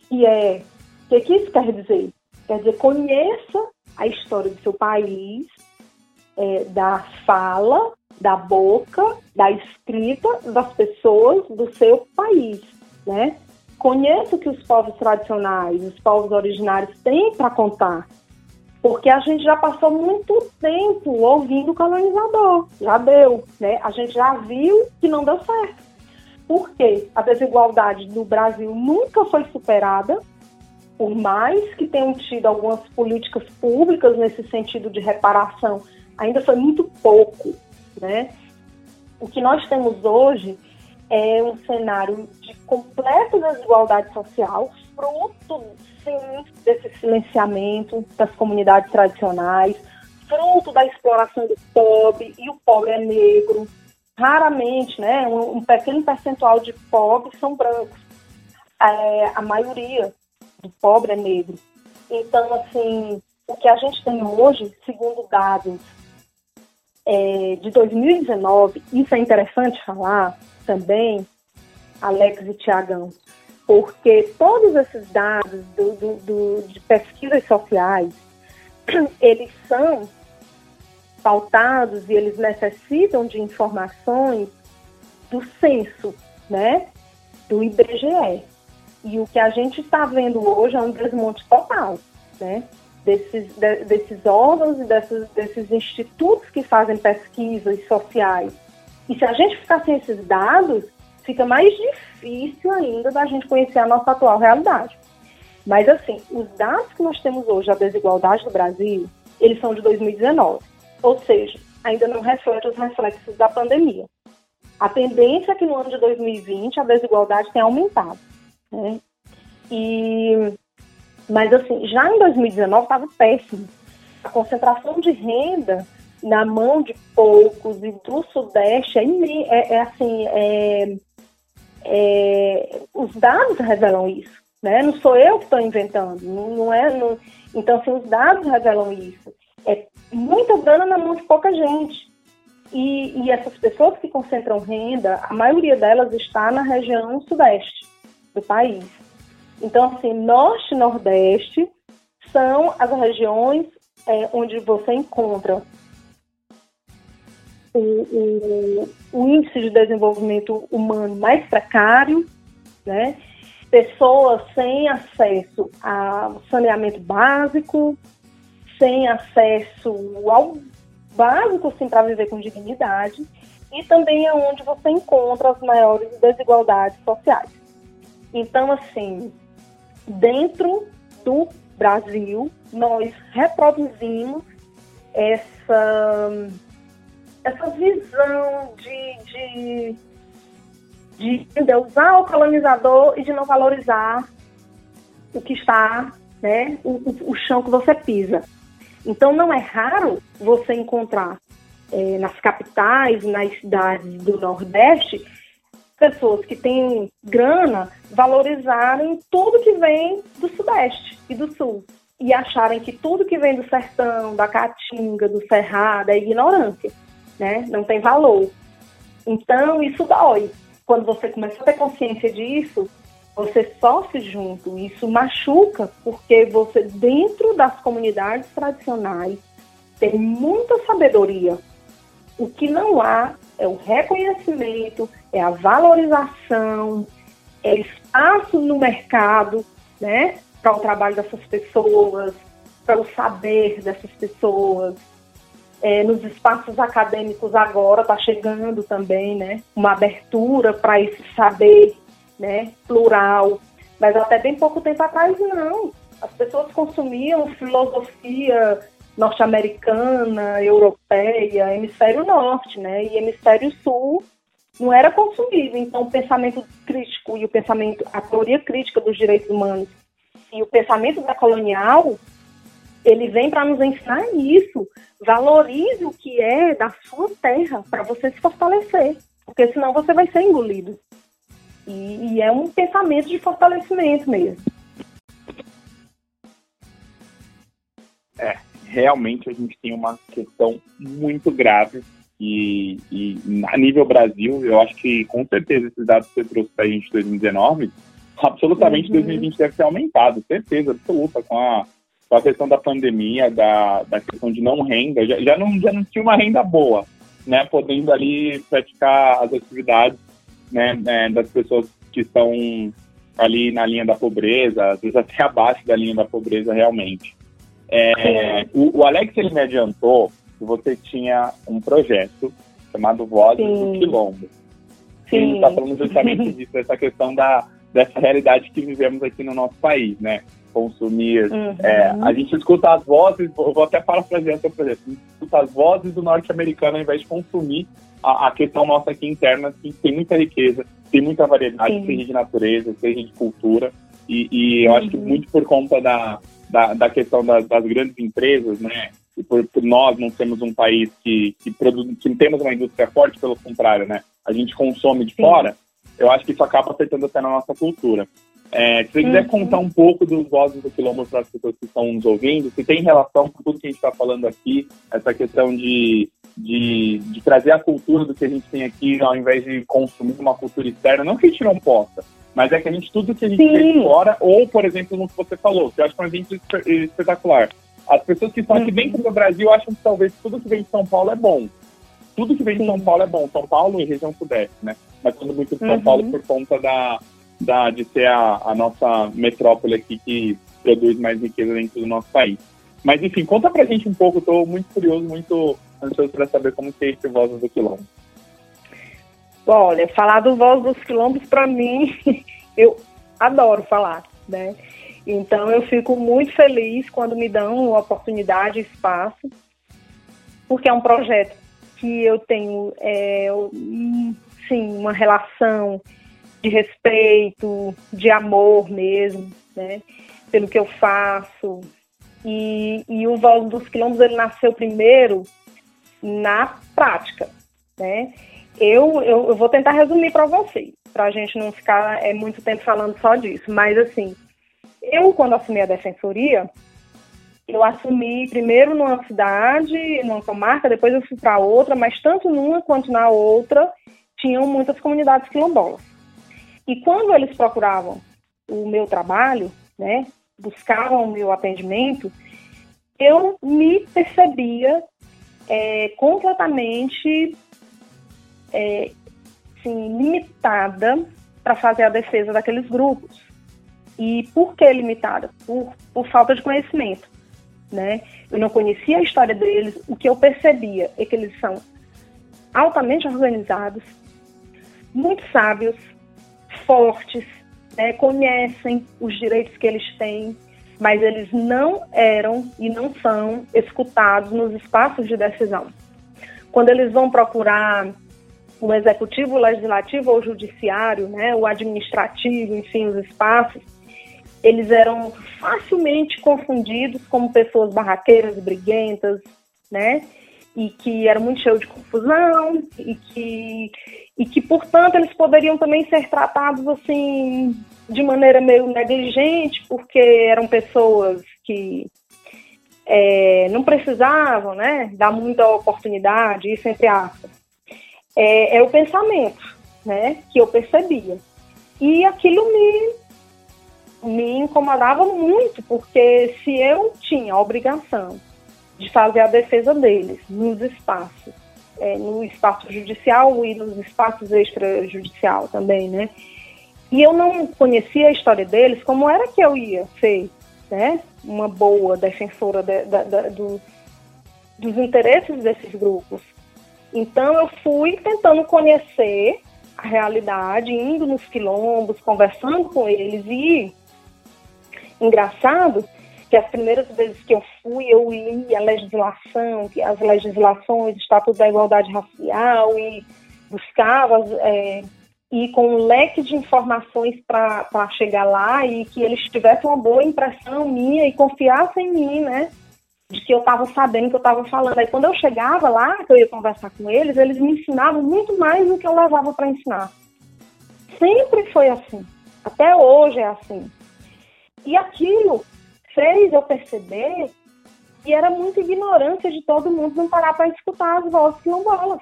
que é, o que, que isso quer dizer? Quer dizer, conheça a história do seu país, é, da fala, da boca, da escrita das pessoas do seu país, né? Conheça o que os povos tradicionais, os povos originários têm para contar, porque a gente já passou muito tempo ouvindo o colonizador, já deu, né? A gente já viu que não deu certo. Porque a desigualdade no Brasil nunca foi superada, por mais que tenham tido algumas políticas públicas nesse sentido de reparação, ainda foi muito pouco, né? O que nós temos hoje é um cenário de completa desigualdade social, fruto, sim, desse silenciamento das comunidades tradicionais, fruto da exploração do pobre, e o pobre é negro. Raramente, né, um, um pequeno percentual de pobres são brancos. É, a maioria do pobre é negro. Então, assim, o que a gente tem hoje, segundo dados é, de 2019, isso é interessante falar também, Alex e Tiagão, porque todos esses dados do, do, do, de pesquisas sociais, eles são pautados e eles necessitam de informações do censo, né, do IBGE. E o que a gente está vendo hoje é um desmonte total, né? desses, de, desses órgãos e desses, desses institutos que fazem pesquisas sociais. E se a gente ficar sem esses dados, fica mais difícil ainda da gente conhecer a nossa atual realidade. Mas, assim, os dados que nós temos hoje da desigualdade do Brasil, eles são de 2019. Ou seja, ainda não reflete os reflexos da pandemia. A tendência é que no ano de 2020 a desigualdade tenha aumentado. Né? E mas, assim, já em 2019 estava péssimo. A concentração de renda na mão de poucos e do Sudeste é, é, é assim, é, é, os dados revelam isso, né? Não sou eu que estou inventando, não, não é, não, então assim, os dados revelam isso. É muita grana na mão de pouca gente. E, e essas pessoas que concentram renda, a maioria delas está na região sudeste do país. Então, assim, norte e nordeste são as regiões é, onde você encontra o, o, o, índice de desenvolvimento humano mais precário, né? pessoas sem acesso a saneamento básico, sem acesso ao básico assim, para viver com dignidade, e também é onde você encontra as maiores desigualdades sociais. Então, assim, dentro do Brasil, nós reproduzimos essa, essa visão de, de, de usar o colonizador e de não valorizar o que está, né, o, o chão que você pisa. Então, não é raro você encontrar é, nas capitais, nas cidades do Nordeste, pessoas que têm grana valorizarem tudo que vem do Sudeste e do Sul e acharem que tudo que vem do sertão, da caatinga, do cerrado é ignorância, né? Não tem valor. Então isso dói. Quando você começa a ter consciência disso, você sofre junto. Isso machuca porque você dentro das comunidades tradicionais tem muita sabedoria. O que não há é o reconhecimento, é a valorização, é espaço no mercado, né, para o trabalho dessas pessoas, para o saber dessas pessoas. É, nos espaços acadêmicos agora está chegando também, né, uma abertura para esse saber, né, plural. Mas até bem pouco tempo atrás não. As pessoas consumiam filosofia norte-americana, europeia, hemisfério norte, né? E hemisfério sul não era consumido. Então, o pensamento crítico e o pensamento, a teoria crítica dos direitos humanos e o pensamento da colonial, ele vem para nos ensinar isso. Valorize o que é da sua terra para você se fortalecer, porque senão você vai ser engolido. E, e é um pensamento de fortalecimento mesmo. É, realmente a gente tem uma questão muito grave e, e a nível Brasil, eu acho que com certeza esses dados que você trouxe para a gente em 2019, absolutamente uhum. 2020 deve ser aumentado, certeza absoluta, com a, com a questão da pandemia, da, da questão de não renda, já, já, não, já não tinha uma renda boa, né, podendo ali praticar as atividades né, né, das pessoas que estão ali na linha da pobreza, às vezes até abaixo da linha da pobreza realmente. É, o, o, Alex ele me adiantou que você tinha um projeto chamado Vozes Sim. do Quilombo. Sim. Ele está falando justamente disso, dessa questão da, dessa realidade que vivemos aqui no nosso país, né? Consumir. Uhum. É, a gente escuta as vozes, vou até parafrasear seu projeto, a gente escuta as vozes do norte-americano ao invés de consumir a, a, questão nossa aqui interna, que tem muita riqueza, tem muita variedade, Sim. seja de natureza, seja de cultura. E, e eu uhum. acho que uhum. muito por conta da, da, da questão das, das, grandes empresas, né? E por, por, nós não temos um país que, que, produz, que temos uma indústria forte, pelo contrário, né? A gente consome de Sim. fora, eu acho que isso acaba afetando até na nossa cultura. É, se você quiser uhum. contar um pouco dos Vozes do Quilombo para as pessoas que estão nos ouvindo, se tem relação com tudo que a gente está falando aqui, essa questão de, de, de, trazer a cultura do que a gente tem aqui, ao invés de consumir uma cultura externa, não que a gente não possa, mas é que a gente, tudo que a gente Sim. tem fora, ou, por exemplo, no que você falou, que eu acho que é um exemplo espetacular. As pessoas que estão aqui uhum. dentro do Brasil acham que talvez tudo que vem de São Paulo é bom. Tudo que vem de São Paulo é bom. São Paulo e região sudeste, né? Mas tudo muito de São uhum. Paulo por conta da, da, de ser a, a nossa metrópole aqui que produz mais riqueza dentro do nosso país. Mas, enfim, conta pra gente um pouco. Estou muito curioso, muito ansioso para saber como que é esse Voz do Quilombo. Olha, falar do Voz dos Quilombos, para mim, eu adoro falar, né? Então, eu fico muito feliz quando me dão oportunidade, espaço, porque é um projeto que eu tenho, é, sim, uma relação de respeito, de amor mesmo, né? Pelo que eu faço. E, e o Voz dos Quilombos, ele nasceu primeiro na prática, né? Eu, eu, eu vou tentar resumir para vocês, para a gente não ficar é, muito tempo falando só disso. Mas, assim, eu, quando assumi a defensoria, eu assumi primeiro numa cidade, numa comarca, depois eu fui para outra, mas tanto numa quanto na outra tinham muitas comunidades quilombolas. E quando eles procuravam o meu trabalho, né, buscavam o meu atendimento, eu me percebia é, completamente é, assim, limitada para fazer a defesa daqueles grupos. E por que limitada? Por, por falta de conhecimento. Né? Eu não conhecia a história deles, o que eu percebia é que eles são altamente organizados, muito sábios, fortes, né? conhecem os direitos que eles têm, mas eles não eram e não são escutados nos espaços de decisão. Quando eles vão procurar o executivo, o legislativo ou o judiciário, né, o administrativo, enfim, os espaços, eles eram facilmente confundidos como pessoas barraqueiras, briguentas, né, e que eram muito cheios de confusão e que e que portanto eles poderiam também ser tratados assim de maneira meio negligente, porque eram pessoas que é, não precisavam né, dar muita oportunidade, isso entre aspas. É, é o pensamento né, que eu percebia. E aquilo me, me incomodava muito, porque se eu tinha a obrigação de fazer a defesa deles nos espaços, é, no espaço judicial e nos espaços extrajudicial também, né? E eu não conhecia a história deles, como era que eu ia ser né, uma boa defensora de, de, de, do, dos interesses desses grupos. Então eu fui tentando conhecer a realidade, indo nos quilombos, conversando com eles e engraçado que as primeiras vezes que eu fui, eu li a legislação, as legislações, Estatuto da Igualdade Racial e buscava é, e com um leque de informações para chegar lá e que eles tivessem uma boa impressão minha e confiassem em mim, né? De que eu estava sabendo que eu estava falando. Aí quando eu chegava lá, que eu ia conversar com eles, eles me ensinavam muito mais do que eu levava para ensinar. Sempre foi assim. Até hoje é assim. E aquilo fez eu perceber E era muita ignorância de todo mundo não parar para escutar as vozes quilombolas.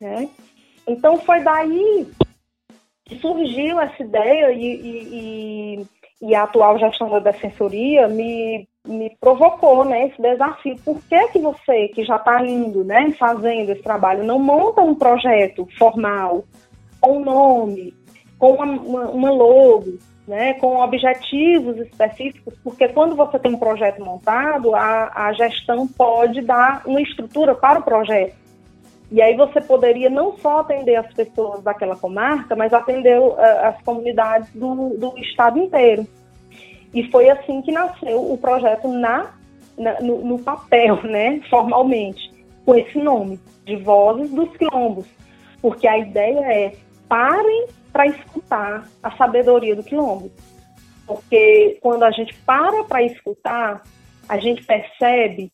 Né? Então foi daí que surgiu essa ideia e, e, e, e a atual gestão da defensoria me, me provocou né, esse desafio. Por que, que você, que já está indo, né, fazendo esse trabalho, não monta um projeto formal, com nome, com uma, uma, uma logo, né, com objetivos específicos, porque quando você tem um projeto montado, a, a gestão pode dar uma estrutura para o projeto. E aí você poderia não só atender as pessoas daquela comarca, mas atender uh, as comunidades do, do estado inteiro. E foi assim que nasceu o projeto na, na no, no, papel, né, formalmente, com esse nome, de Vozes dos Quilombos. Porque a ideia é parem para escutar a sabedoria do quilombo. Porque quando a gente para para escutar, a gente percebe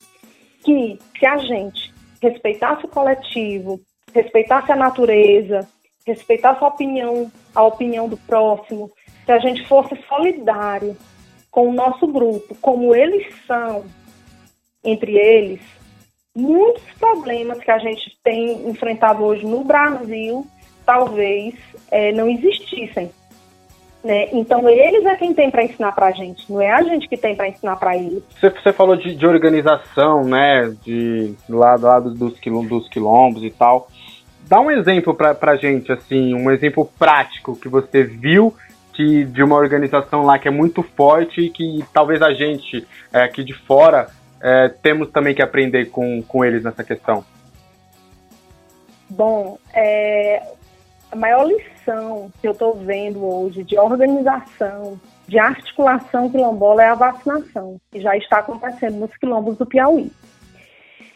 que se a gente respeitasse o coletivo, respeitasse a natureza, respeitasse a opinião, a opinião do próximo, se a gente fosse solidário com o nosso grupo, como eles são entre eles, muitos problemas que a gente tem enfrentado hoje no Brasil talvez é, não existissem. Né? Então eles é quem tem para ensinar para a gente, não é a gente que tem para ensinar para eles. Você, você, falou de, de, organização, né, de lá do lado dos, quilom, dos quilombos e tal. Dá um exemplo para a gente, assim, um exemplo prático que você viu que de uma organização lá que é muito forte e que talvez a gente é, aqui de fora é, temos também que aprender com, com eles nessa questão. Bom, é, a maior lição que eu estou vendo hoje de organização, de articulação quilombola é a vacinação, que já está acontecendo nos quilombos do Piauí.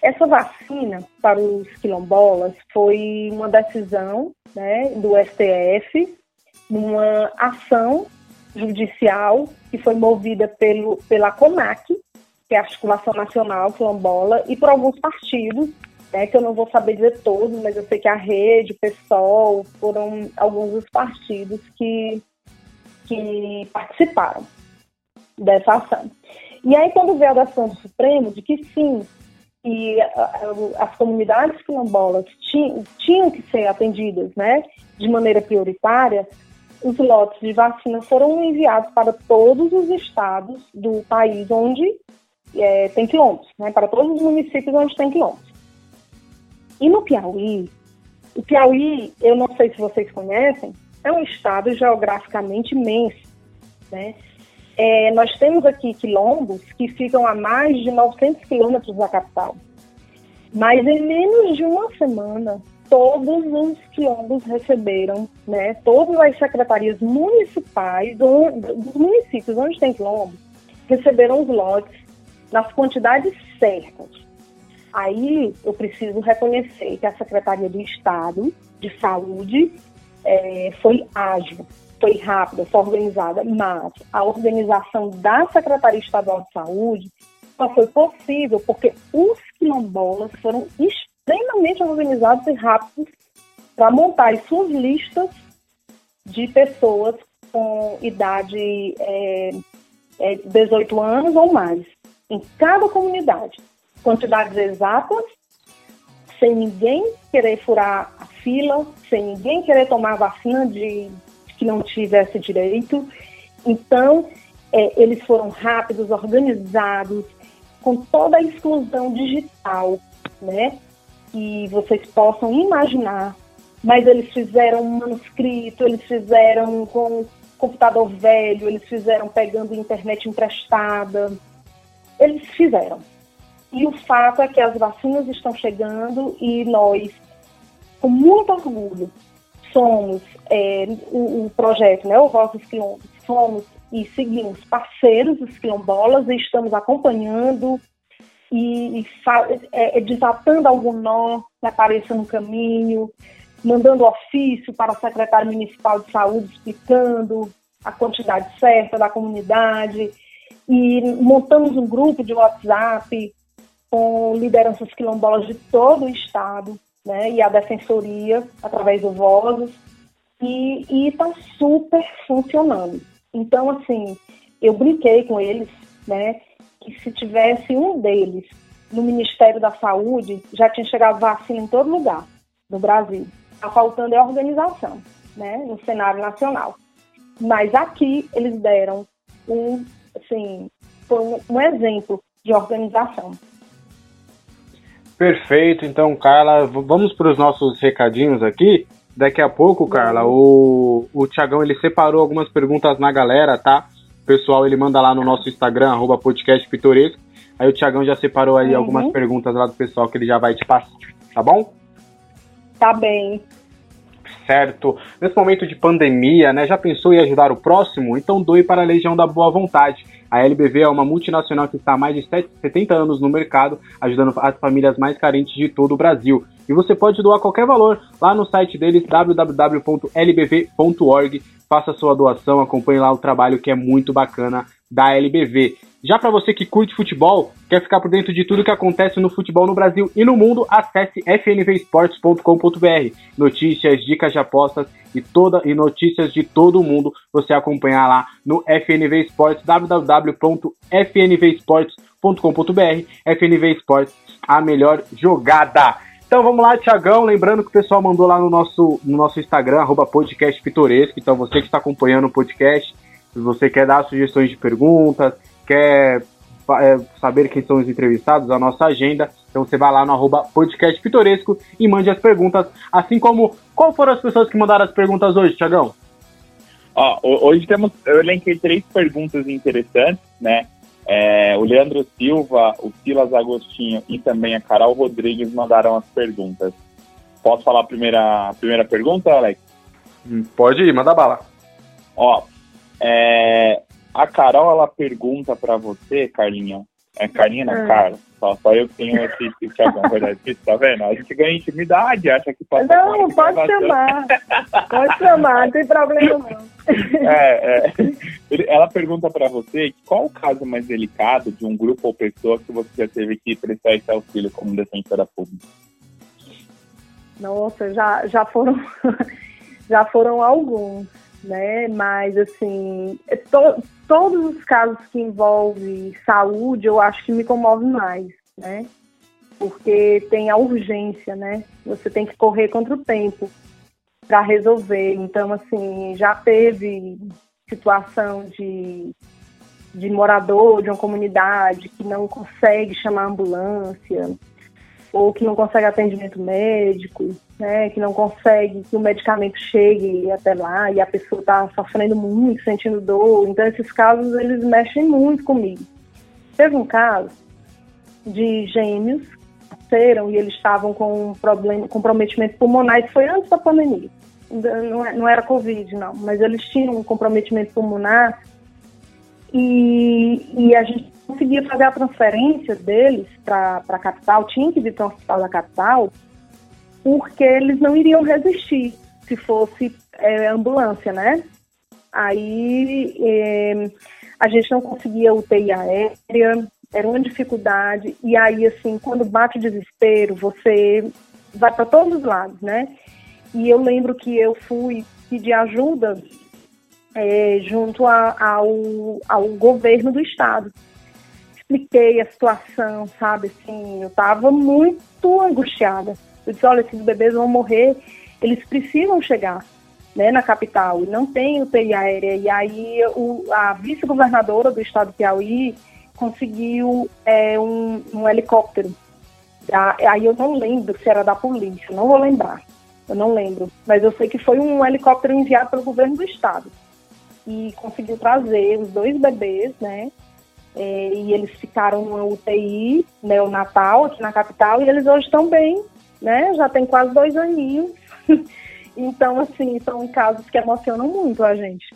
Essa vacina para os quilombolas foi uma decisão né, do STF, numa ação judicial que foi movida pelo, pela CONAC, que é a Articulação Nacional Quilombola, e por alguns partidos né, que eu não vou saber dizer todos, mas eu sei que a rede, o PSOL, foram alguns dos partidos que, que participaram dessa ação. E aí, quando veio a decisão do Supremo de que sim, que as comunidades quilombolas tinham, tinham que ser atendidas né, de maneira prioritária, os lotes de vacina foram enviados para todos os estados do país onde é, tem quilombos, né, para todos os municípios onde tem quilombos. E no Piauí, o Piauí, eu não sei se vocês conhecem, é um estado geograficamente imenso, né? É, nós temos aqui quilombos que ficam a mais de 900 quilômetros da capital. Mas em menos de uma semana, todos os quilombos receberam, né? Todas as secretarias municipais dos municípios onde tem quilombo receberam os lotes nas quantidades certas. Aí eu preciso reconhecer que a Secretaria do Estado de Saúde é, foi ágil, foi rápida, foi organizada, mas a organização da Secretaria Estadual de Saúde só foi possível porque os quilombolas foram extremamente organizados e rápidos para montar as suas listas de pessoas com idade é, é, 18 anos ou mais, em cada comunidade quantidades exatas, sem ninguém querer furar a fila, sem ninguém querer tomar vacina de que não tivesse direito. Então, é, eles foram rápidos, organizados, com toda a exclusão digital, né? Que vocês possam imaginar. Mas eles fizeram um manuscrito, eles fizeram com computador velho, eles fizeram pegando internet emprestada. Eles fizeram. E o fato é que as vacinas estão chegando e nós, com muito orgulho, somos é, o, o, projeto, né, o Vozes Quilombos, somos e seguimos parceiros dos quilombolas e estamos acompanhando e, e é, é, desatando algum nó que apareça no caminho, mandando ofício para o secretário municipal de saúde explicando a quantidade certa da comunidade e montamos um grupo de WhatsApp com lideranças quilombolas de todo o estado, né, e a defensoria através do Vozes, e está super funcionando. Então, assim, eu brinquei com eles né, que se tivesse um deles no Ministério da Saúde, já tinha chegado vacina em todo lugar no Brasil. Está faltando é organização, né, no cenário nacional. Mas aqui eles deram um, assim, foi um, um exemplo de organização. Perfeito, então, Carla, vamos para os nossos recadinhos aqui. Daqui a pouco, Carla, o, o Tiagão ele separou algumas perguntas na galera, tá? O pessoal ele manda lá no nosso Instagram, arroba podcast pitoresco. Aí o Tiagão já separou aí uhum. algumas perguntas lá do pessoal que ele já vai te passar, tá bom? Tá bem certo. Nesse momento de pandemia, né, já pensou em ajudar o próximo? Então doe para a Legião da Boa Vontade. A LBV é uma multinacional que está há mais de 70 anos no mercado, ajudando as famílias mais carentes de todo o Brasil. E você pode doar qualquer valor lá no site deles, www.lbv.org. Faça sua doação, acompanhe lá o trabalho que é muito bacana da LBV. Já para você que curte futebol, quer ficar por dentro de tudo que acontece no futebol no Brasil e no mundo, acesse fnvesports.com.br. Notícias, dicas de apostas e toda e notícias de todo mundo você acompanhar lá no FNV Esportes www.fnvesports.com.br. FNV Esports, a melhor jogada. Então vamos lá, Tiagão. Lembrando que o pessoal mandou lá no nosso, no nosso Instagram, arroba. Então você que está acompanhando o podcast, se você quer dar sugestões de perguntas, quer é, saber quem são os entrevistados, a nossa agenda, então você vai lá no arroba podcast pitoresco e mande as perguntas, assim como qual foram as pessoas que mandaram as perguntas hoje, Tiagão? Ó, hoje temos, eu elenquei três perguntas interessantes, né? É, o Leandro Silva, o Silas Agostinho e também a Carol Rodrigues mandaram as perguntas. Posso falar a primeira, a primeira pergunta, Alex? Hum, pode ir, manda bala. Ó, é, a Carol, ela pergunta para você, Carlinha. É Carlinha, não, ah. Carla. Só, só eu que tenho esse, esse verdade. Tá vendo? A gente ganha intimidade, acha que pode. Não, pode chamar. pode chamar, não tem problema não. É, é. Ela pergunta para você qual o caso mais delicado de um grupo ou pessoa que você já teve que prestar esse auxílio como defensora pública? Nossa, já, já foram já foram alguns né? Mas, assim, é to, todos os casos que envolvem saúde, eu acho que me comove mais, né? Porque tem a urgência, né? Você tem que correr contra o tempo para resolver. Então, assim, já teve situação de, de morador de uma comunidade que não consegue chamar ambulância ou que não consegue atendimento médico né, que não consegue que o medicamento chegue até lá e a pessoa está sofrendo muito, sentindo dor. Então, esses casos, eles mexem muito comigo. Teve um caso de gêmeos que nasceram e eles estavam com um problema, comprometimento pulmonar, isso foi antes da pandemia. Não, é, não era Covid, não, mas eles tinham um comprometimento pulmonar e, e a gente conseguia fazer a transferência deles para a capital, tinha que vir para o hospital da capital, porque eles não iriam resistir se fosse é, ambulância, né? Aí é, a gente não conseguia UTI aérea, era uma dificuldade. E aí, assim, quando bate o desespero, você vai para todos os lados, né? E eu lembro que eu fui pedir ajuda é, junto a, ao, ao governo do estado. Expliquei a situação, sabe? Assim, eu estava muito angustiada. Eu disse, olha, esses bebês vão morrer, eles precisam chegar né, na capital, e não tem UTI aérea. E aí o, a vice-governadora do estado do Piauí conseguiu é, um, um helicóptero. Aí eu não lembro se era da polícia, não vou lembrar, eu não lembro. Mas eu sei que foi um helicóptero enviado pelo governo do estado. E conseguiu trazer os dois bebês, né? É, e eles ficaram numa UTI neonatal aqui na capital e eles hoje estão bem, né? Já tem quase dois aninhos. então, assim, são casos que emocionam muito a gente.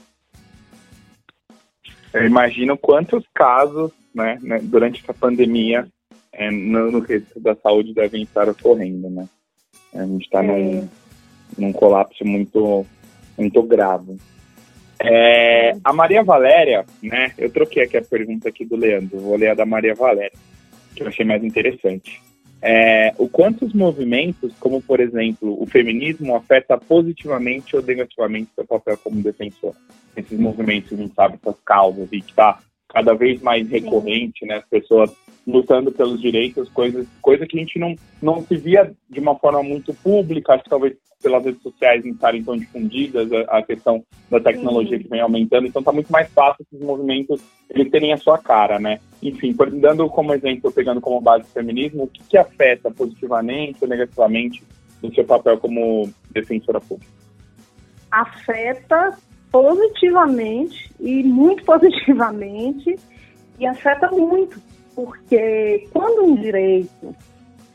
Eu imagino quantos casos, né, né durante essa pandemia, é, no, no da saúde devem estar ocorrendo, né? A gente está é. num, num colapso muito, muito grave. É, a Maria Valéria, né? Eu troquei aqui a pergunta aqui do Leandro, vou ler a da Maria Valéria, que eu achei mais interessante é, o quanto os movimentos, como por exemplo o feminismo, afeta positivamente ou negativamente seu papel como defensor. Esses movimentos, a gente sabe, essas causas e que está cada vez mais recorrente, né? As pessoas lutando pelos direitos, coisas, coisa que a gente não, não se via de uma forma muito pública, acho que talvez pelas redes sociais não estarem tão difundidas, a, a questão da tecnologia uhum. que vem aumentando, então está muito mais fácil esses movimentos eles terem a sua cara, né? Enfim, dando como exemplo, pegando como base o feminismo, o que, que afeta positivamente ou negativamente no seu papel como defensora pública? Afeta positivamente e muito positivamente e afeta muito porque quando um direito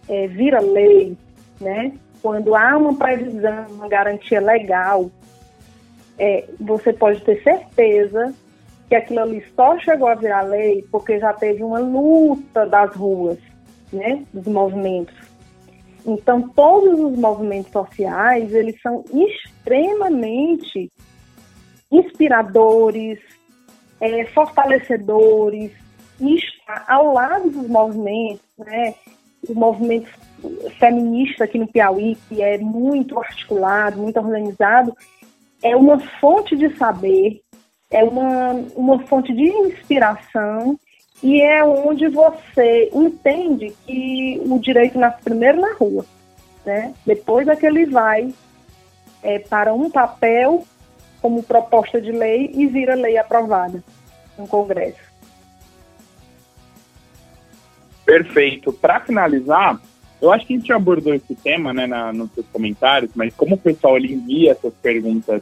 é, vira lei, né, quando há uma previsão, uma garantia legal, é, você pode ter certeza que aquilo ali só chegou a virar lei porque já teve uma luta das ruas, né, dos movimentos. Então, todos os movimentos sociais, eles são extremamente inspiradores, é, fortalecedores, está ao lado dos movimentos, né? O movimento feminista aqui no Piauí, que é muito articulado, muito organizado, é uma fonte de saber, é uma, uma fonte de inspiração e é onde você entende que o direito nasce primeiro na rua, né? Depois é que ele vai é, para um papel como proposta de lei e vira lei aprovada no Congresso. Perfeito. Para finalizar, eu acho que a gente abordou esse tema né, na, nos seus comentários, mas como o pessoal ele envia essas perguntas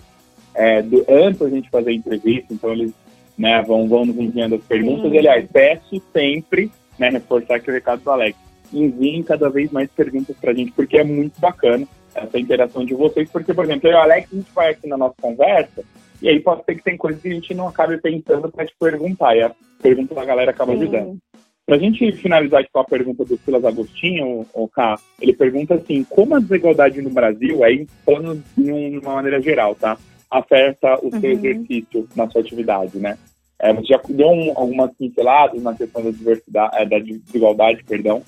é, do, antes da gente fazer a entrevista, então eles né, vão, vão nos enviando as perguntas. Sim. Aliás, peço sempre né, reforçar aqui o recado do Alex. Enviem cada vez mais perguntas para a gente, porque é muito bacana essa interação de vocês, porque, por exemplo, eu e o Alex, a gente vai aqui na nossa conversa, e aí pode ser que tem coisas que a gente não acabe pensando para te perguntar, e a pergunta da galera acaba Sim. ajudando. Para a gente finalizar aqui com a pergunta do Silas Agostinho, o K, ele pergunta assim, como a desigualdade no Brasil, aí falando de uma maneira geral, tá? Afeta o seu uhum. exercício na sua atividade, né? É, você já deu um, algumas pinceladas na questão da diversidade, é, da desigualdade, perdão,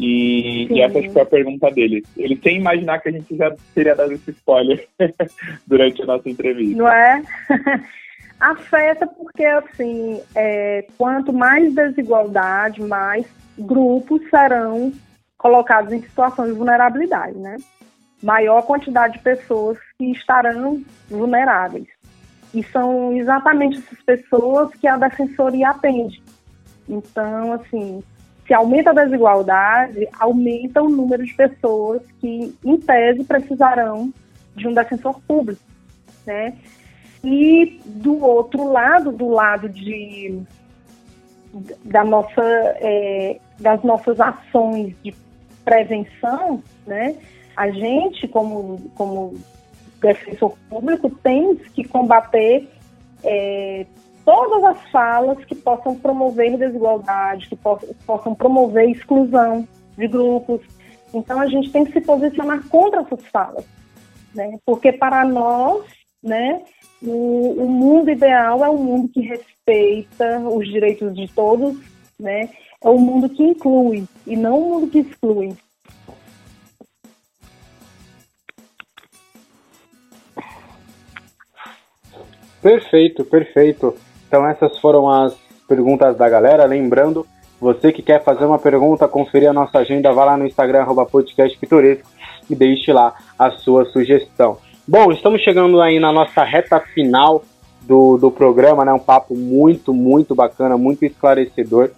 e, e, essa foi a pergunta dele. Ele sem imaginar que a gente já teria dado esse spoiler durante a nossa entrevista. Não é? Afeta porque, assim, é, quanto mais desigualdade, mais grupos serão colocados em situação de vulnerabilidade, né? Maior quantidade de pessoas que estarão vulneráveis. E são exatamente essas pessoas que a defensoria atende. Então, assim, se aumenta a desigualdade, aumenta o número de pessoas que, em tese, precisarão de um defensor público, né? E do outro lado, do lado de da nossa, é, das nossas ações de prevenção, né, a gente, como, como defensor público, tem que combater é, todas as falas que possam promover desigualdade, que possam promover exclusão de grupos. Então, a gente tem que se posicionar contra essas falas, né, porque para nós, né, o, o mundo ideal é um mundo que respeita os direitos de todos, né? É um mundo que inclui e não um mundo que exclui. Perfeito, perfeito. Então essas foram as perguntas da galera. Lembrando, você que quer fazer uma pergunta, conferir a nossa agenda, vá lá no Instagram, arroba e deixe lá a sua sugestão. Bom, estamos chegando aí na nossa reta final do, do programa, né? Um papo muito, muito bacana, muito esclarecedor.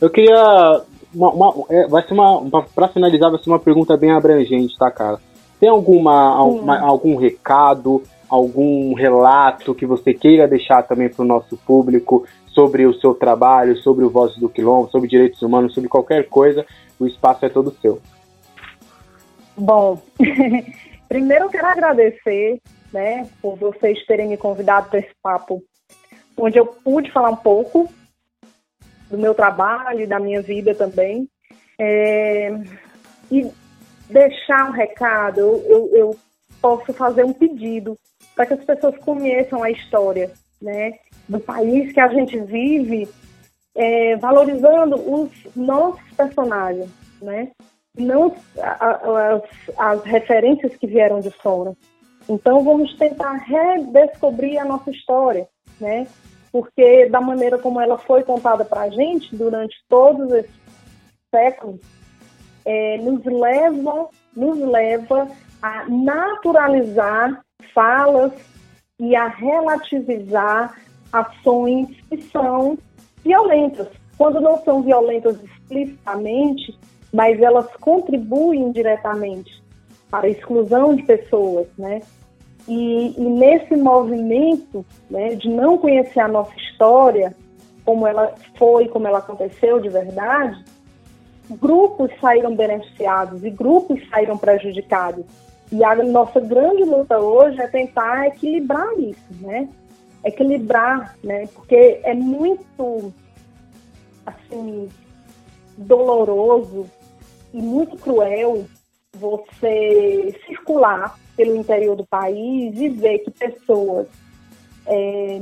Eu queria. Uma, uma, é, vai ser uma. Para finalizar, vai ser uma pergunta bem abrangente, tá, cara? Tem alguma, alguma algum recado, algum relato que você queira deixar também para o nosso público sobre o seu trabalho, sobre o Voz do Quilombo, sobre direitos humanos, sobre qualquer coisa? O espaço é todo seu. Bom, Primeiro eu quero agradecer, né, por vocês terem me convidado para esse papo, onde eu pude falar um pouco do meu trabalho e da minha vida também. É, e deixar um recado, eu, eu, eu posso fazer um pedido para que as pessoas conheçam a história né, do país que a gente vive, é, valorizando os nossos personagens, né? não as, as referências que vieram de fora. Então, vamos tentar redescobrir a nossa história, né? porque da maneira como ela foi contada para a gente durante todos esses séculos, é, nos leva, nos leva a naturalizar falas e a relativizar ações que são violentas. Quando não são violentas explicitamente, mas elas contribuem diretamente para a exclusão de pessoas, né? E, e, nesse movimento né, de não conhecer a nossa história, como ela foi, como ela aconteceu de verdade, grupos saíram beneficiados e grupos saíram prejudicados. E a nossa grande luta hoje é tentar equilibrar isso, né? Equilibrar, né? Porque é muito, assim, doloroso e muito cruel você circular pelo interior do país e ver que pessoas é,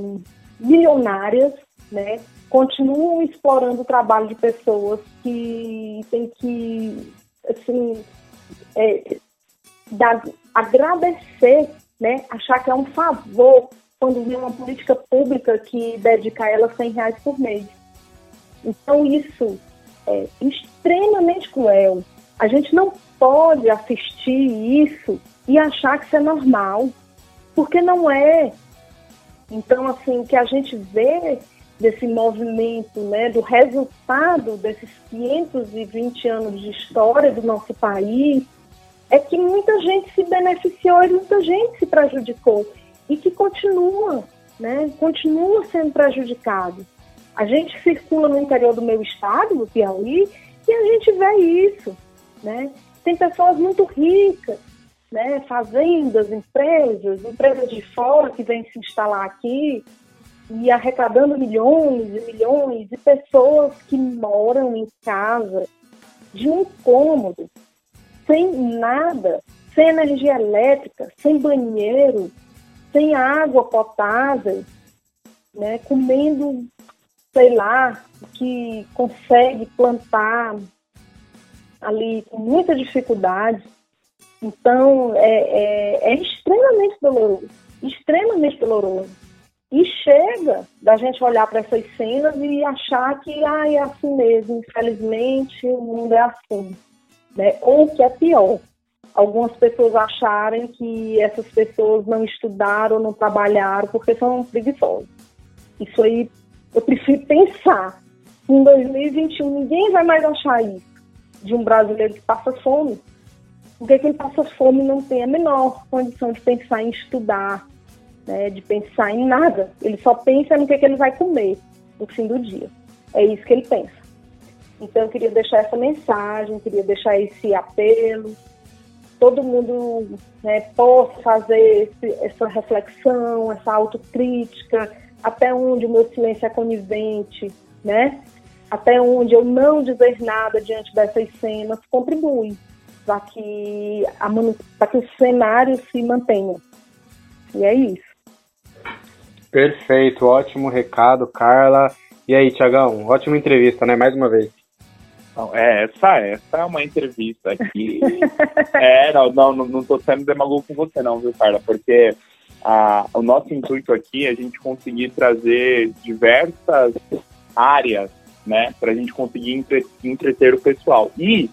milionárias, né, continuam explorando o trabalho de pessoas que têm que, assim, é, dar, agradecer, né, achar que é um favor quando vê uma política pública que dedica a ela 100 reais por mês. Então, isso é extremamente cruel. A gente não pode assistir isso e achar que isso é normal, porque não é. Então, assim, o que a gente vê desse movimento, né, do resultado desses 520 anos de história do nosso país, é que muita gente se beneficiou e muita gente se prejudicou e que continua, né, continua sendo prejudicado. A gente circula no interior do meu estado, no Piauí, e a gente vê isso, né? Tem pessoas muito ricas né, fazendas, empresas, empresas de fora que vêm se instalar aqui e arrecadando milhões e milhões de pessoas que moram em casa de um cômodo, sem nada, sem energia elétrica, sem banheiro, sem água potável, né, comendo, sei lá, que consegue plantar ali com muita dificuldade então, é, é, é extremamente doloroso, extremamente doloroso. E chega da gente olhar para essas cenas e achar que ah, é assim mesmo, infelizmente o mundo é assim. Né? Ou que é pior, algumas pessoas acharem que essas pessoas não estudaram, não trabalharam porque são preguiçosas. Isso aí eu prefiro pensar. Em 2021 ninguém vai mais achar isso de um brasileiro que passa fome porque quem passa fome não tem a menor condição de pensar em estudar, né, de pensar em nada. Ele só pensa no que, que ele vai comer no fim do dia. É isso que ele pensa. Então eu queria deixar essa mensagem, queria deixar esse apelo. Todo mundo né, possa fazer esse, essa reflexão, essa autocrítica, até onde o meu silêncio é conivente, né? Até onde eu não dizer nada diante dessas cenas contribui para que, a, que o cenário se mantenha. E é isso. Perfeito, ótimo recado, Carla. E aí, Tiagão, ótima entrevista, né? Mais uma vez. Não, é, essa, essa é uma entrevista aqui. é, não, não, não tô sendo demagogo com você, não, viu, Carla? Porque a, o nosso intuito aqui é a gente conseguir trazer diversas áreas, né, para a gente conseguir entre, entreter o pessoal. E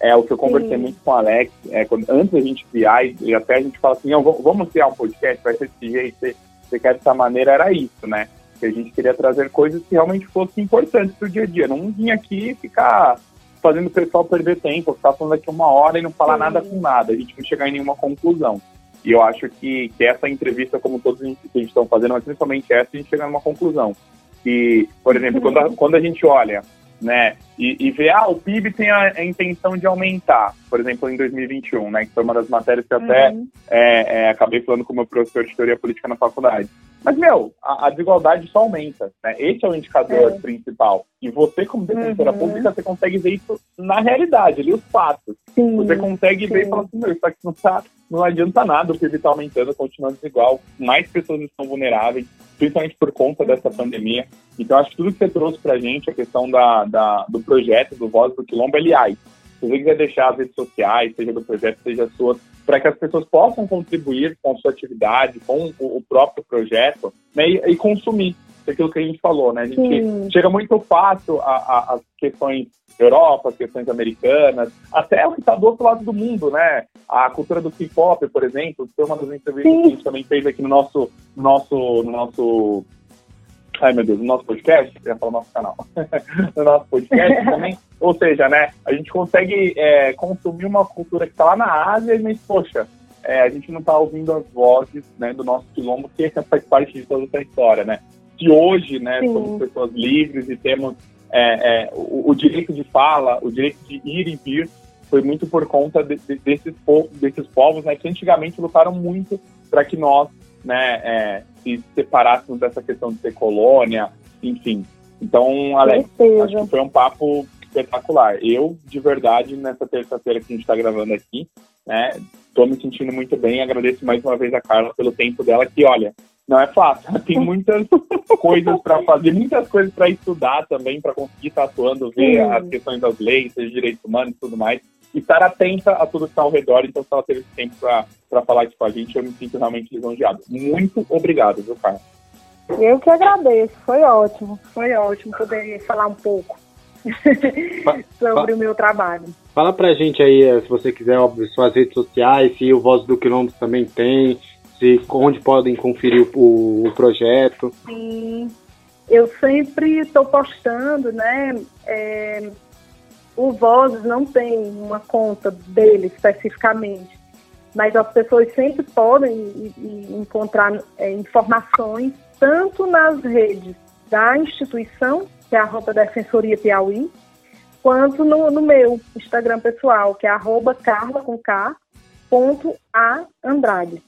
é o que eu conversei Sim. muito com o Alex, é, quando, antes da gente criar, e até a gente fala assim, vamos criar um podcast, vai ser desse jeito, você quer dessa maneira, era isso, né? Que a gente queria trazer coisas que realmente fossem importantes pro dia a dia. Não vir aqui ficar fazendo o pessoal perder tempo, ficar falando aqui uma hora e não falar Sim. nada com nada, a gente não chegar em nenhuma conclusão. E eu acho que, que essa entrevista, como todos que a gente estão fazendo, mas principalmente essa, a gente chega numa conclusão. Que, por exemplo, quando a, quando a gente olha né? E, e ver, ah, o PIB tem a, a, intenção de aumentar, por exemplo, em 2021, né? Que foi uma das matérias que eu até uhum. é, é, acabei falando com o meu professor de teoria política na faculdade. Mas, meu, a, a desigualdade só aumenta, né? Esse é o indicador é. principal. E você, como defensora uhum. pública, você consegue ver isso na realidade, ali, os fatos. Sim. Você consegue Sim. ver e falar assim, meu, isso aqui não, tá, não adianta nada, o PIB está aumentando, continua desigual, mais pessoas estão vulneráveis, principalmente por conta dessa pandemia. Então, acho que tudo que você trouxe para a gente, a questão da, da, do projeto, do Voz do Quilombo, aliás, se você quiser deixar as redes sociais, seja do projeto, seja suas, para que as pessoas possam contribuir com a sua atividade, com o, o próprio projeto, né, e, e, consumir. Aquilo que a gente falou, né? A gente Sim. chega muito fácil às questões Europa, as questões americanas, até o que está do outro lado do mundo, né? A cultura do K-pop, por exemplo, foi uma das entrevistas Sim. que a gente também fez aqui no nosso, nosso, no nosso Ai, meu Deus, no nosso podcast, eu ia falar no nosso canal, no nosso podcast também. Ou seja, né, a gente consegue é, consumir uma cultura que está lá na Ásia, mas, poxa, é, a gente não está ouvindo as vozes né, do nosso quilombo, que faz parte de toda essa história, né? Que hoje, né, Sim. somos pessoas livres e temos é, é, o, o, direito de fala, o direito de ir e vir, foi muito por conta de, de, desses, povos, desses povos, né, que antigamente lutaram muito para que nós, né, é, se separássemos dessa questão de ser colônia, enfim. Então, Alex, acho que foi um papo espetacular. Eu, de verdade, nessa terça-feira que a gente está gravando aqui, né, tô me sentindo muito bem. Agradeço mais uma vez a Carla pelo tempo dela, que, olha, não é fácil. Tem muitas coisas para fazer, muitas coisas para estudar também, para conseguir estar atuando, ver as questões das leis, dos direitos humanos e tudo mais. E estar atenta a tudo que está ao redor. Então, se ela teve esse tempo para falar isso com a gente, eu me sinto realmente lisonjeado. Muito obrigado, viu, Carla? Eu que agradeço. Foi ótimo. Foi ótimo poder falar um pouco. sobre o meu trabalho. Fala pra gente aí, eh, se você quiser, óbvio, suas redes sociais, se o Voz do Quilombo também tem, se onde podem conferir o, o projeto. Sim, eu sempre estou postando, né? É, o Vozes não tem uma conta dele especificamente, mas as pessoas sempre podem encontrar é, informações tanto nas redes da instituição que é arroba Defensoria Piauí, quanto no, no, meu Instagram pessoal, que é arroba carla com K, ponto a Andrade.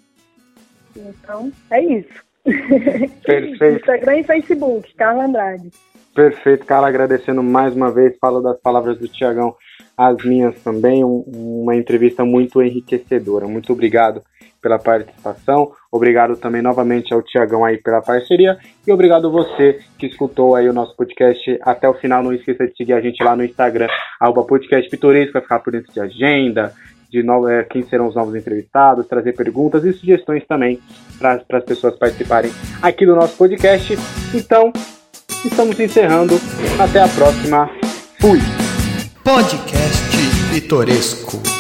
Então, é isso. Perfeito. Instagram e Facebook, Carla Andrade. Perfeito, Carla, agradecendo mais uma vez, falo das palavras do Tiagão, as minhas também, um, uma entrevista muito enriquecedora. Muito obrigado pela participação. Obrigado também novamente ao Tiagão aí pela parceria. E obrigado você que escutou aí o nosso podcast até o final. Não esqueça de seguir a gente lá no Instagram, arroba podcast pitoresco, vai ficar por dentro de agenda, de é, quem serão os novos entrevistados, trazer perguntas e sugestões também para as pessoas participarem aqui do nosso podcast. Então, estamos encerrando. Até a próxima. Fui! Podcast Pitoresco.